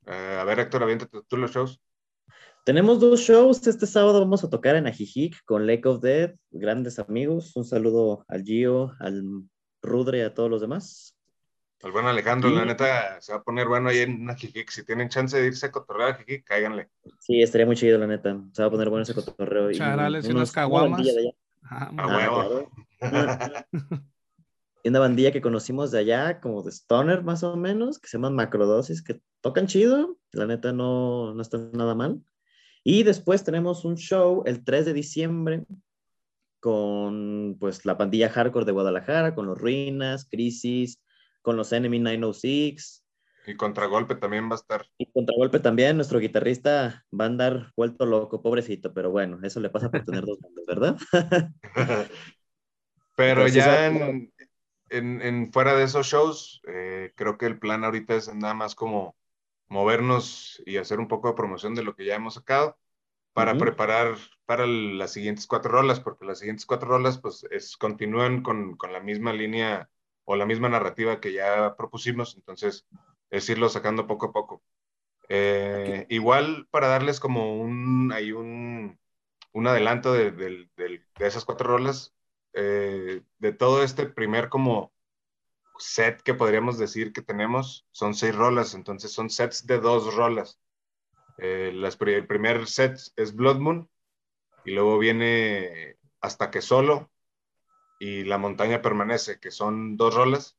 Eh, a ver, Héctor, aviéntate tú los shows. Tenemos dos shows. Este sábado vamos a tocar en Ajijic con Lake of Dead, grandes amigos. Un saludo al Gio, al Rudre y a todos los demás. Al buen Alejandro, la neta, se va a poner bueno ahí en Ajijic. Si tienen chance de irse a cotorrear a Ajijic, cáiganle. Sí, estaría muy chido, la neta. Se va a poner bueno ese cotorreo. Charales y, unas caguamas. Ah, a huevo. y una bandilla que conocimos de allá, como de Stoner más o menos, que se llaman Macrodosis, que tocan chido. La neta no, no está nada mal. Y después tenemos un show el 3 de diciembre con pues la pandilla hardcore de Guadalajara, con los Ruinas, Crisis, con los Enemy 906. Y Contragolpe también va a estar. Y Contragolpe también, nuestro guitarrista va a andar vuelto loco, pobrecito, pero bueno, eso le pasa por tener dos bandas, ¿verdad? pero ya en, en, fuera de esos shows, eh, creo que el plan ahorita es nada más como movernos y hacer un poco de promoción de lo que ya hemos sacado para preparar para las siguientes cuatro rolas, porque las siguientes cuatro rolas pues es, continúan con, con, la misma línea o la misma narrativa que ya propusimos, entonces es irlo sacando poco a poco. Eh, igual para darles como un, hay un, un adelanto de, de, de, esas cuatro rolas, eh, de todo este primer como set que podríamos decir que tenemos son seis rolas, entonces son sets de dos rolas. Eh, el primer set es Blood Moon y luego viene Hasta que solo y La montaña permanece, que son dos rolas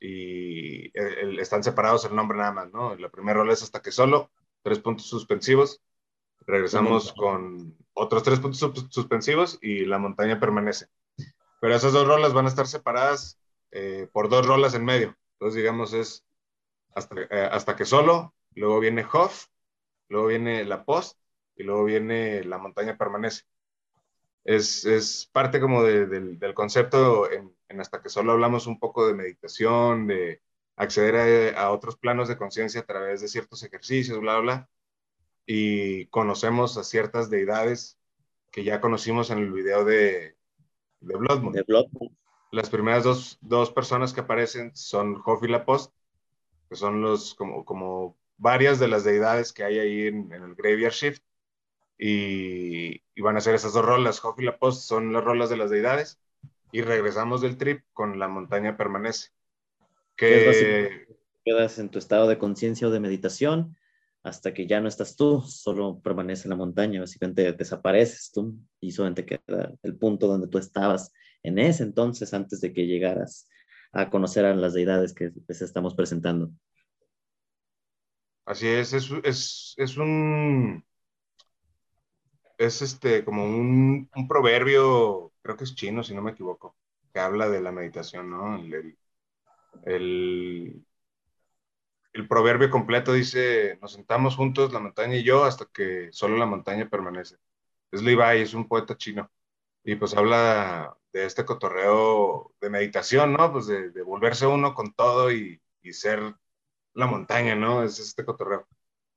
y están separados el nombre nada más, ¿no? La primera rola es Hasta que solo, tres puntos suspensivos. Regresamos con otros tres puntos suspensivos y La montaña permanece. Pero esas dos rolas van a estar separadas eh, por dos rolas en medio. Entonces, digamos, es hasta, eh, hasta que solo, luego viene Hoff, luego viene La Post y luego viene La Montaña Permanece. Es, es parte como de, del concepto en, hasta que solo hablamos un poco de meditación, de acceder a, otros planos de conciencia a través de ciertos ejercicios, bla, bla, y conocemos a ciertas deidades que ya conocimos en el video de, de Blood. De Blood Moon. Las primeras dos, dos personas que aparecen son Hoff y La Post, que son los como, como varias de las deidades que hay ahí en, el Graveyard Shift. Y, y, van a ser esas dos rolas. Hoff y La Post son las rolas de las deidades. Y regresamos del trip con La Montaña Permanece. Que quedas en tu estado de conciencia o de meditación hasta que ya no estás tú, solo permanece en la montaña, básicamente desapareces tú y solamente queda el punto donde tú estabas en ese entonces antes de que llegaras a conocer a las deidades que les estamos presentando. Así es, es, es, es un, es este, como un, un, proverbio, creo que es chino, si no me equivoco, que habla de la meditación, ¿no? El, el, el proverbio completo dice, nos sentamos juntos la montaña y yo hasta que solo la montaña permanece. Es Levi, es un poeta chino. Y pues habla de este cotorreo de meditación, ¿no? Pues de, volverse uno con todo y, ser la montaña, ¿no? Es este cotorreo.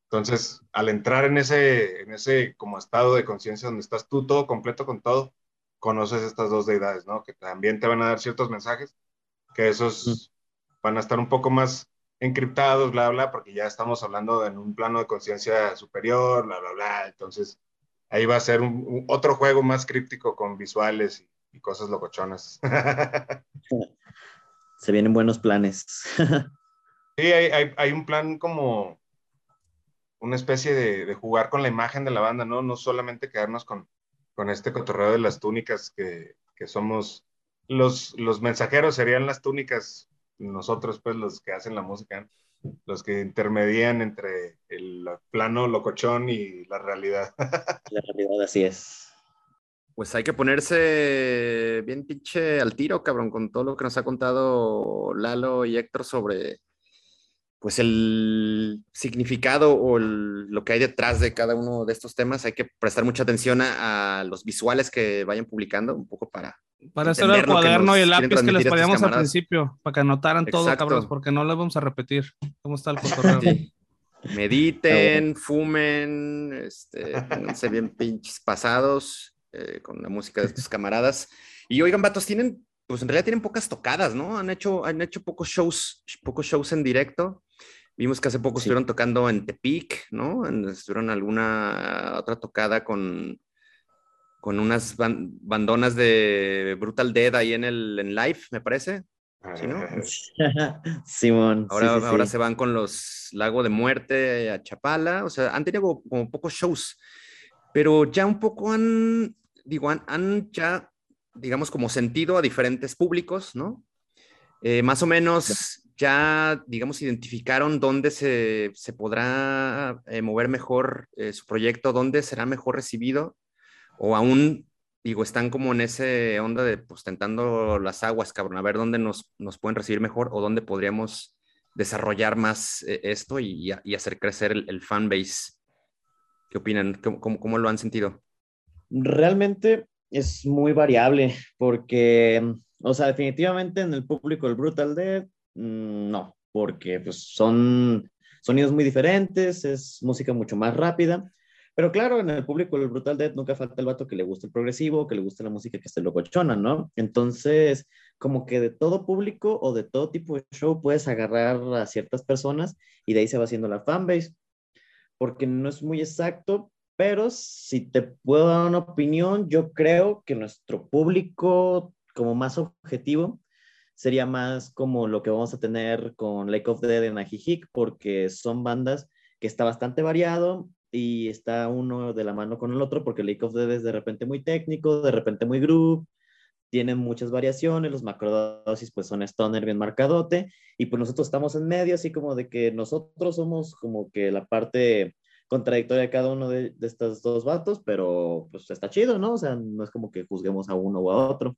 Entonces, al entrar en ese, en ese como estado de conciencia donde estás tú todo completo con todo, conoces estas dos deidades, ¿no? Que también te van a dar ciertos mensajes, que esos van a estar un poco más encriptados, bla, bla, porque ya estamos hablando en un plano de conciencia superior, bla, bla, bla. Entonces, ahí va a ser un, otro juego más críptico con visuales y, cosas locochonas. Se vienen buenos planes. sí, hay, hay, un plan como una especie de, de, jugar con la imagen de la banda, ¿no? No solamente quedarnos con, con este cotorreo de las túnicas que, que somos los, los mensajeros serían las túnicas nosotros, pues, los que hacen la música, los que intermedian entre el plano locochón y la realidad. La realidad, así es. Pues hay que ponerse bien pinche al tiro, cabrón, con todo lo que nos ha contado Lalo y Héctor sobre pues el significado o lo que hay detrás de cada uno de estos temas. Hay que prestar mucha atención a, a, los visuales que vayan publicando, un poco para Para hacer el cuaderno y el lápiz que les poníamos al principio, para que anotaran todo, cabros, porque no lo vamos a repetir. ¿Cómo está el cotorreo? Mediten, fumen, este, se bien pinches pasados eh, con la música de tus camaradas. Y oigan, vatos, tienen, pues en realidad tienen pocas tocadas, ¿no? Han hecho, han hecho pocos shows, pocos shows en directo. Vimos que hace poco estuvieron tocando en Tepic, ¿no? estuvieron alguna otra tocada con, con unas bandonas de Brutal Dead ahí en el en live, me parece. ¿Sí, no? Simón. Ahora, ahora se van con los Lago de Muerte a Chapala. O sea, han tenido como, pocos shows, pero ya un poco han, digo, han, ya, digamos, como sentido a diferentes públicos, ¿no? Eh, más o menos ya, digamos, identificaron dónde se, se podrá eh, mover mejor eh, su proyecto, dónde será mejor recibido, o aún, digo, están como en ese onda de, pues, tentando las aguas, cabrón, a ver dónde nos, nos pueden recibir mejor o dónde podríamos desarrollar más eh, esto y, hacer crecer el, el fan base. ¿Qué opinan? ¿Cómo, ¿Cómo lo han sentido? Realmente es muy variable porque, o sea, definitivamente en el público el Brutal Dead no, porque pues, son sonidos muy diferentes, es música mucho más rápida. Pero claro, en el público del Brutal Dead nunca falta el vato que le gusta el progresivo, que le gusta la música que esté locochona, ¿no? Entonces, como que de todo público o de todo tipo de show puedes agarrar a ciertas personas y de ahí se va haciendo la fanbase. Porque no es muy exacto, pero si te puedo dar una opinión, yo creo que nuestro público como más objetivo sería más como lo que vamos a tener con Lake of Dead en Ajijic, porque son bandas que está bastante variado y está uno de la mano con el otro, porque Lake of Dead es de repente muy técnico, de repente muy groove, tienen muchas variaciones, los macrodosis pues son stoner bien marcadote, y pues nosotros estamos en medio, así como de que nosotros somos como que la parte contradictoria de cada uno de, de estos dos vatos, pero pues está chido, ¿no? O sea, no es como que juzguemos a uno o a otro.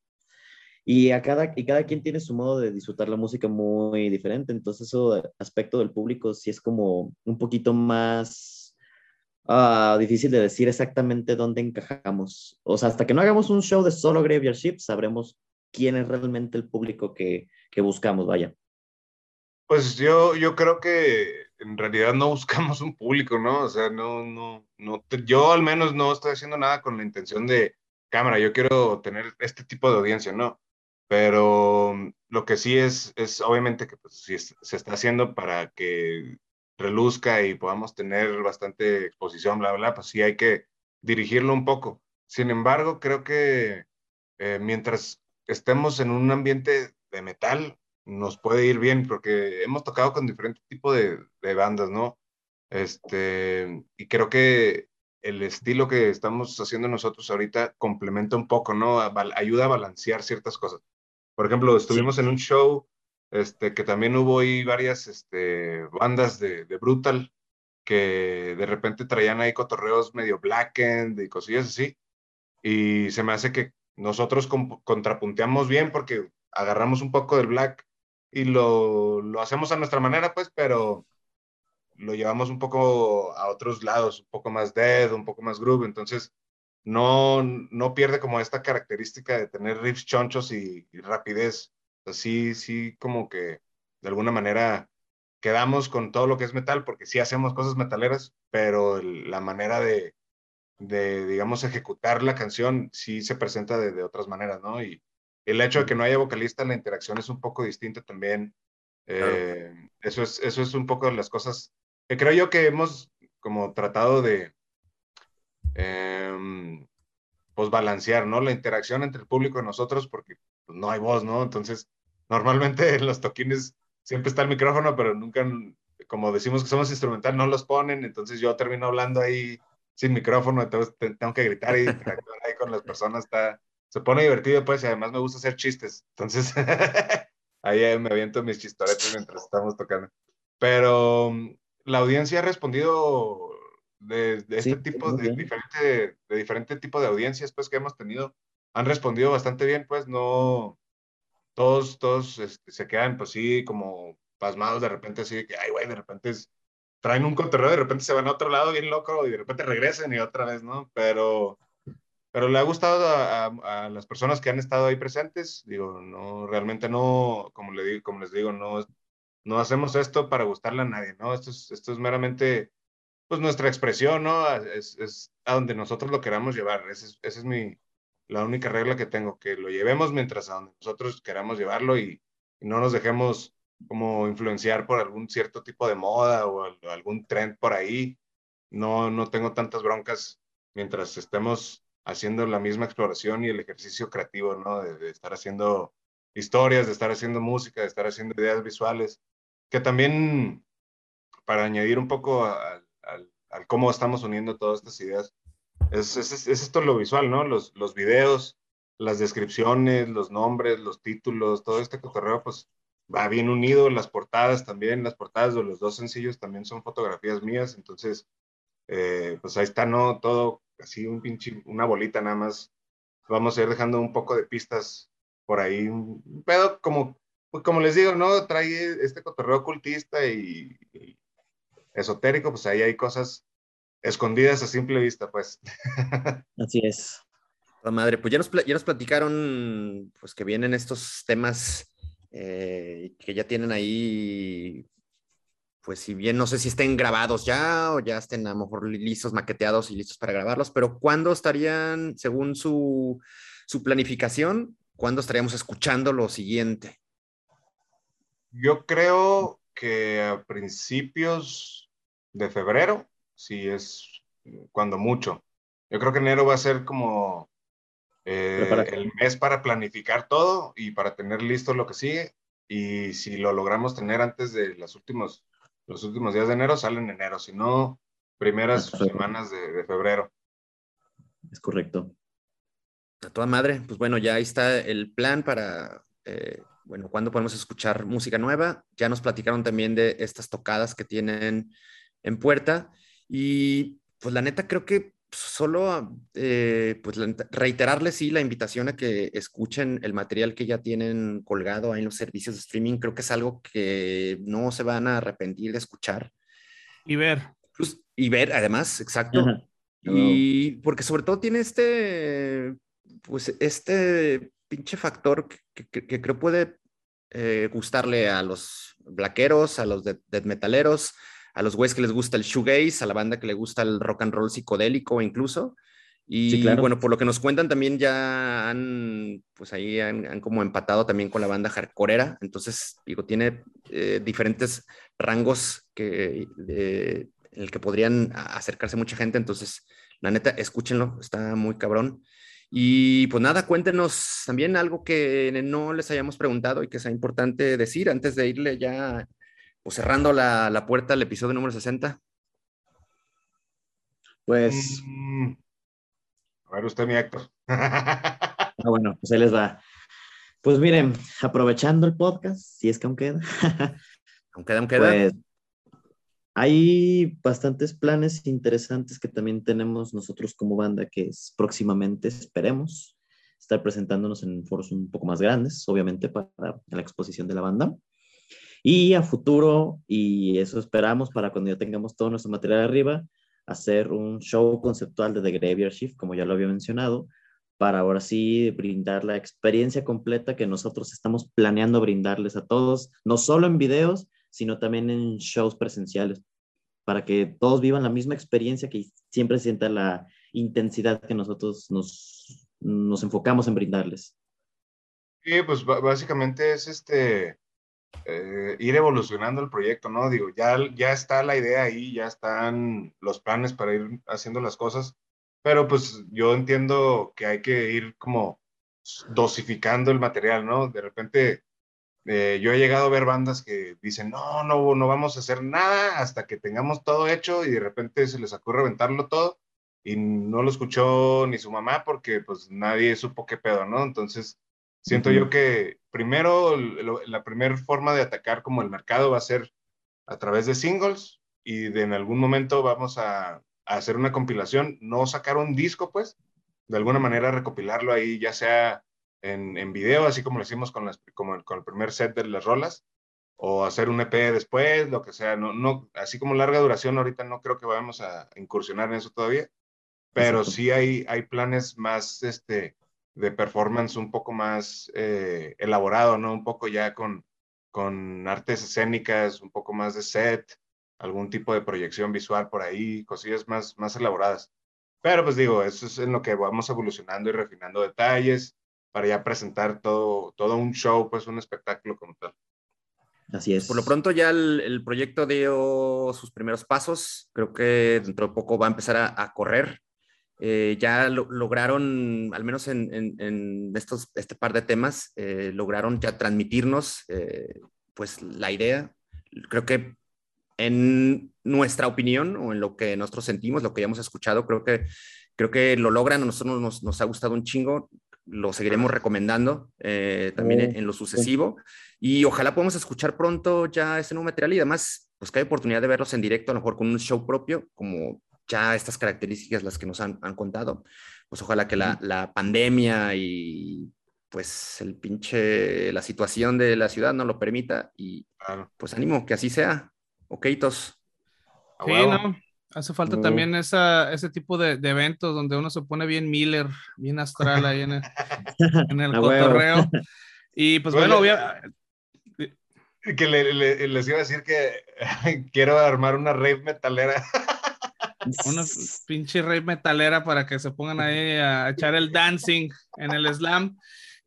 Y, a cada, y cada quien tiene su modo de disfrutar la música muy diferente, entonces eso aspecto del público sí es como un poquito más uh, difícil de decir exactamente dónde encajamos. O sea, hasta que no hagamos un show de solo Graveyard Shift, sabremos quién es realmente el público que, que buscamos, vaya. Pues yo, yo creo que en realidad no buscamos un público, ¿no? O sea, no, no, yo al menos no estoy haciendo nada con la intención de cámara, yo quiero tener este tipo de audiencia, ¿no? Pero mm, lo que sí es, es obviamente que pues, si se está haciendo para que reluzca y podamos tener bastante exposición, bla, bla, pues sí hay que dirigirlo un poco. Sin embargo, creo que eh, mientras estemos en un ambiente de metal, nos puede ir bien, porque hemos tocado con diferentes tipos de, de bandas, ¿no? Este, y creo que el estilo que estamos haciendo nosotros ahorita complementa un poco, ¿no? Ayuda a balancear ciertas cosas. Por ejemplo, estuvimos en un show este, que también hubo ahí varias este, bandas de, de, Brutal que de repente traían ahí cotorreos medio blackened y cosillas así. Y se me hace que nosotros contrapunteamos bien porque agarramos un poco del black y lo, lo hacemos a nuestra manera, pues, pero lo llevamos un poco a otros lados, un poco más dead, un poco más groove. Entonces, no, no pierde como esta característica de tener riffs chonchos y, rapidez. Así, sí, como que de alguna manera quedamos con todo lo que es metal, porque sí hacemos cosas metaleras, pero la manera de, de, digamos, ejecutar la canción sí se presenta de, otras maneras, ¿no? Y el hecho de que no haya vocalista, la interacción es un poco distinta también. Eh, eso, es, eso es un poco de las cosas que creo yo que hemos como tratado de, Em, pues balancear, ¿no? La interacción entre el público y nosotros, porque pues, no hay voz, ¿no? Entonces, normalmente en los toquines siempre está el micrófono, pero nunca, como decimos que somos instrumental, no los ponen, entonces yo termino hablando ahí sin micrófono, entonces tengo que gritar y interactuar ahí con las personas, está, se pone divertido, pues, y además me gusta hacer chistes, entonces ahí me aviento mis chistoretes mientras estamos tocando. Pero mm, la audiencia ha respondido de, este tipo, de diferente, de diferente tipo de audiencias pues que hemos tenido, han respondido bastante bien, pues no, todos, todos este, se quedan pues sí como pasmados de repente así que, ay güey, de repente traen un cotorreo, de repente se van a otro lado bien loco y de repente regresan y otra vez, ¿no? Pero pero le ha gustado a, las personas que han estado ahí presentes. Digo, no, realmente no, como, le digo, como les digo, no, no hacemos esto para gustarle a nadie, ¿no? Esto es, esto es meramente, pues, nuestra expresión, ¿no? Es, es a donde nosotros lo queramos llevar. Esa es, esa es mi, la única regla que tengo, que lo llevemos mientras a donde nosotros queramos llevarlo y, no nos dejemos como influenciar por algún cierto tipo de moda o algún trend por ahí. No, no tengo tantas broncas mientras estemos haciendo la misma exploración y el ejercicio creativo, ¿no? De, estar haciendo historias, de estar haciendo música, de estar haciendo ideas visuales, que también, para añadir un poco al, cómo estamos uniendo todas estas ideas, es, es, esto lo visual, ¿no? Los, los videos, las descripciones, los nombres, los títulos, todo este cotorreo, pues va bien unido, las portadas también, las portadas de los dos sencillos también son fotografías mías, entonces, eh, pues ahí está, ¿no? Todo así un pinche, una bolita nada más. Vamos a ir dejando un poco de pistas por ahí. Un pedo como, pues como les digo, ¿no? Trae este cotorreo ocultista y, esotérico, pues ahí hay cosas escondidas a simple vista, pues. Así es. La madre, pues ya nos, ya nos platicaron, pues que vienen estos temas eh, que ya tienen ahí pues si bien no sé si estén grabados ya o ya estén a lo mejor listos, maqueteados y listos para grabarlos, pero ¿cuándo estarían, según su, su planificación, cuándo estaríamos escuchando lo siguiente? Yo creo que a principios de febrero, si es cuando mucho. Yo creo que enero va a ser como eh, el mes para planificar todo y para tener listo lo que sigue. Y si lo logramos tener antes de las últimos los últimos días de enero salen en enero, si no, primeras semanas de, febrero. Es correcto. A toda madre, pues bueno, ya ahí está el plan para, eh, bueno, cuándo podemos escuchar música nueva. Ya nos platicaron también de estas tocadas que tienen en puerta. Y pues la neta creo que solo eh, pues reiterarles sí la invitación a que escuchen el material que ya tienen colgado ahí en los servicios de streaming. Creo que es algo que no se van a arrepentir de escuchar. Y ver. Pues, y ver, además, exacto. Y porque sobre todo tiene este, pues este pinche factor que, creo puede eh, gustarle a los blaqueros, a los death metaleros, a los güeyes que les gusta el shoegaze, a la banda que le gusta el rock and roll psicodélico incluso. Y bueno, por lo que nos cuentan también ya han, pues ahí han, como empatado también con la banda hardcoreera. Entonces, digo, tiene eh, diferentes rangos que, en el que podrían acercarse mucha gente. Entonces, la neta, escúchenlo, está muy cabrón. Y pues nada, cuéntenos también algo que no les hayamos preguntado y que sea importante decir antes de irle ya pues cerrando la, puerta al episodio número 60. Pues. Mm. A ver, usted, mi Héctor. ah, bueno, pues ahí les va. Pues miren, aprovechando el podcast, si es que aún queda. aún queda, aún queda. Pues, hay bastantes planes interesantes que también tenemos nosotros como banda, que es próximamente, esperemos, estar presentándonos en foros un poco más grandes, obviamente, para la exposición de la banda. Y a futuro, y eso esperamos para cuando ya tengamos todo nuestro material arriba, hacer un show conceptual de The Graveyard Shift, como ya lo había mencionado, para ahora sí brindar la experiencia completa que nosotros estamos planeando brindarles a todos, no solo en videos, sino también en shows presenciales, para que todos vivan la misma experiencia, que siempre sienta la intensidad que nosotros nos, nos enfocamos en brindarles. Sí, pues básicamente es este, eh, ir evolucionando el proyecto, ¿no? Digo, ya, ya está la idea ahí, ya están los planes para ir haciendo las cosas, pero pues yo entiendo que hay que ir como dosificando el material, ¿no? De repente eh, yo he llegado a ver bandas que dicen, no, no, no vamos a hacer nada hasta que tengamos todo hecho y de repente se les ocurre aventarlo todo y no lo escuchó ni su mamá porque pues nadie supo qué pedo, ¿no? Entonces Siento yo que primero la primera forma de atacar como el mercado va a ser a través de singles y de en algún momento vamos a, hacer una compilación, no sacar un disco pues, de alguna manera recopilarlo ahí ya sea en, en video, así como lo hicimos con, las, como con el primer set de las rolas, o hacer un EP después, lo que sea, no, no, así como larga duración ahorita no creo que vayamos a incursionar en eso todavía, pero Exacto. sí hay, hay planes más este, de performance un poco más eh, elaborado, ¿no? Un poco ya con, con artes escénicas, un poco más de set, algún tipo de proyección visual por ahí, cosillas más, más elaboradas. Pero pues digo, eso es en lo que vamos evolucionando y refinando detalles para ya presentar todo, todo un show, pues un espectáculo como tal. Así es. Por lo pronto ya el, el proyecto dio sus primeros pasos. Creo que dentro de poco va a empezar a, a correr. Eh, ya lo- lograron, al menos en, en- en estos, este par de temas, eh, lograron ya transmitirnos eh, pues la idea. Creo que en nuestra opinión o en lo que nosotros sentimos, lo que ya hemos escuchado, creo que, creo que lo logran. A nosotros nos, nos ha gustado un chingo. Lo seguiremos recomendando eh, también Oh, en, en lo sucesivo. Y ojalá podamos escuchar pronto ya ese nuevo material y además, pues que hay oportunidad de verlos en directo, a lo mejor con un show propio, como ya estas características las que nos han, han contado. Pues ojalá que la, la pandemia y pues el pinche, la situación de la ciudad no lo permita y Claro. pues ánimo, que así sea. Ok, tos. A Sí, no. Hace falta No. también esa, ese tipo de, de eventos donde uno se pone bien Miller, bien astral ahí en el, en el cotorreo. Y pues Oye, bueno, obvia- Que le- le- les iba a decir que quiero armar una rave metalera. una pinche rey metalera para que se pongan ahí a echar el dancing en el slam.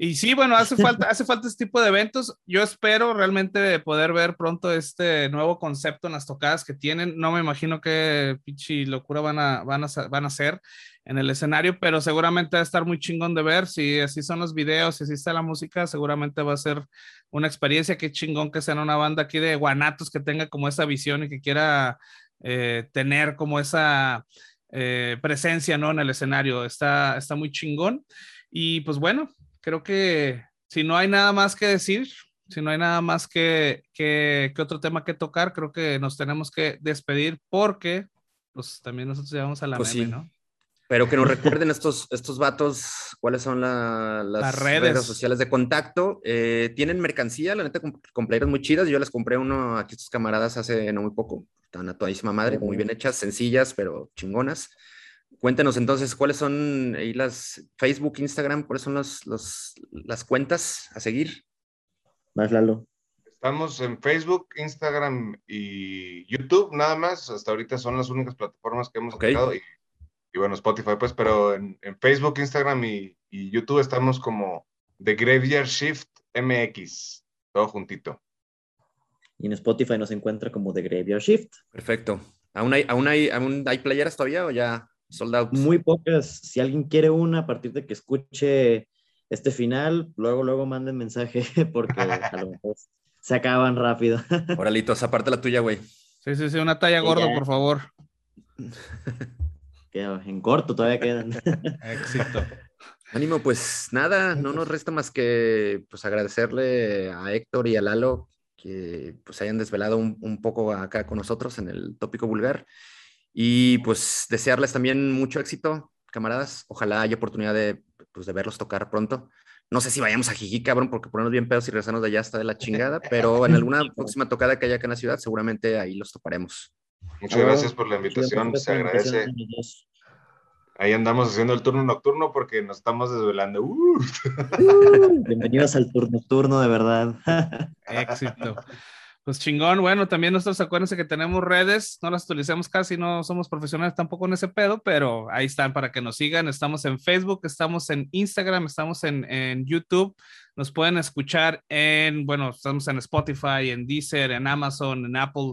Y sí, bueno, hace falta, hace falta este tipo de eventos. Yo espero realmente poder ver pronto este nuevo concepto en las tocadas que tienen. No me imagino qué pinche locura van a, van a, van a hacer en el escenario, pero seguramente va a estar muy chingón de ver. Si así son los videos, si así está la música, seguramente va a ser una experiencia. Qué chingón que sea una banda aquí de guanatos que tenga como esa visión y que quiera eh, tener como esa eh, presencia ¿no? en el escenario. Está, está muy chingón. Y pues bueno, creo que si no hay nada más que decir, si no hay nada más que, que, que otro tema que tocar, creo que nos tenemos que despedir porque pues también nosotros llevamos a la Pues meme, sí. ¿no? Pero que nos recuerden estos, estos vatos cuáles son la- las, Las redes. redes. sociales de contacto. Eh, tienen mercancía, la neta, con, con playeras muy chidas. Yo les compré uno aquí a estos camaradas hace no muy poco. Están a todísima madre, muy bien hechas, sencillas, pero chingonas. Cuéntenos entonces cuáles son ahí las Facebook, Instagram, cuáles son los, los- las cuentas a seguir. Vas, Lalo. Estamos en Facebook, Instagram y YouTube nada más. Hasta ahorita son las únicas plataformas que hemos usado y, y bueno, Spotify pues, pero en, en Facebook, Instagram y, y YouTube estamos como The Graveyard Shift MX, todo juntito. Y en Spotify nos encuentra como The Graveyard Shift. Perfecto. ¿Aún hay, aún hay, aún hay playeras todavía o ya sold out? Muy pocas. Si alguien quiere una, a partir de que escuche este final, luego, luego manden mensaje porque a lo mejor se acaban rápido. Oralitos, aparte la tuya, güey. Sí, sí, sí, una talla Sí, gordo, ya. por favor. En corto todavía quedan. Éxito. Ánimo, pues nada, no nos resta más que pues agradecerle a Héctor y a Lalo que pues hayan desvelado un, un poco acá con nosotros en el tópico vulgar y pues desearles también mucho éxito, camaradas. Ojalá haya oportunidad de, pues, de verlos tocar pronto. No sé si vayamos a Jijí, cabrón, porque ponernos bien pedos y regresarnos de allá está de la chingada, pero en alguna próxima tocada que haya acá en la ciudad, seguramente ahí los toparemos. Muchas gracias por la invitación, Gracias se agradece. Ahí andamos haciendo el turno nocturno porque nos estamos desvelando. Uh. Bienvenidos al turno nocturno, de verdad. Éxito. Pues chingón, bueno, también nosotros acuérdense que tenemos redes, no las utilizamos casi, no somos profesionales tampoco en ese pedo, pero ahí están para que nos sigan. Estamos en Facebook, estamos en Instagram, estamos en, en YouTube, nos pueden escuchar en, bueno, estamos en Spotify, en Deezer, en Amazon, en Apple,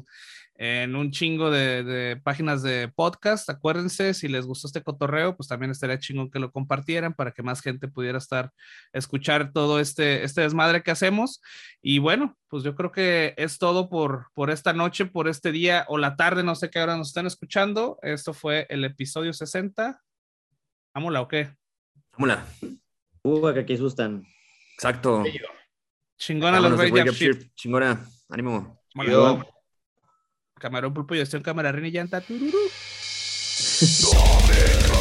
en un chingo de, de páginas de podcast. Acuérdense, si les gustó este cotorreo, pues también estaría chingón que lo compartieran para que más gente pudiera estar, escuchar todo este, este desmadre que hacemos. Y bueno, pues yo creo que es todo por, por esta noche, por este día o la tarde, no sé qué hora nos están escuchando. Esto fue el episodio 60. ¿Vámonos o qué? Vámonos. Uh, que aquí asustan. Exacto. Chingón a los Vámonos Wake Up. Chingona. Ánimo. Vámonos. Camarón, pulpo y cámara, rina y llanta. tururú.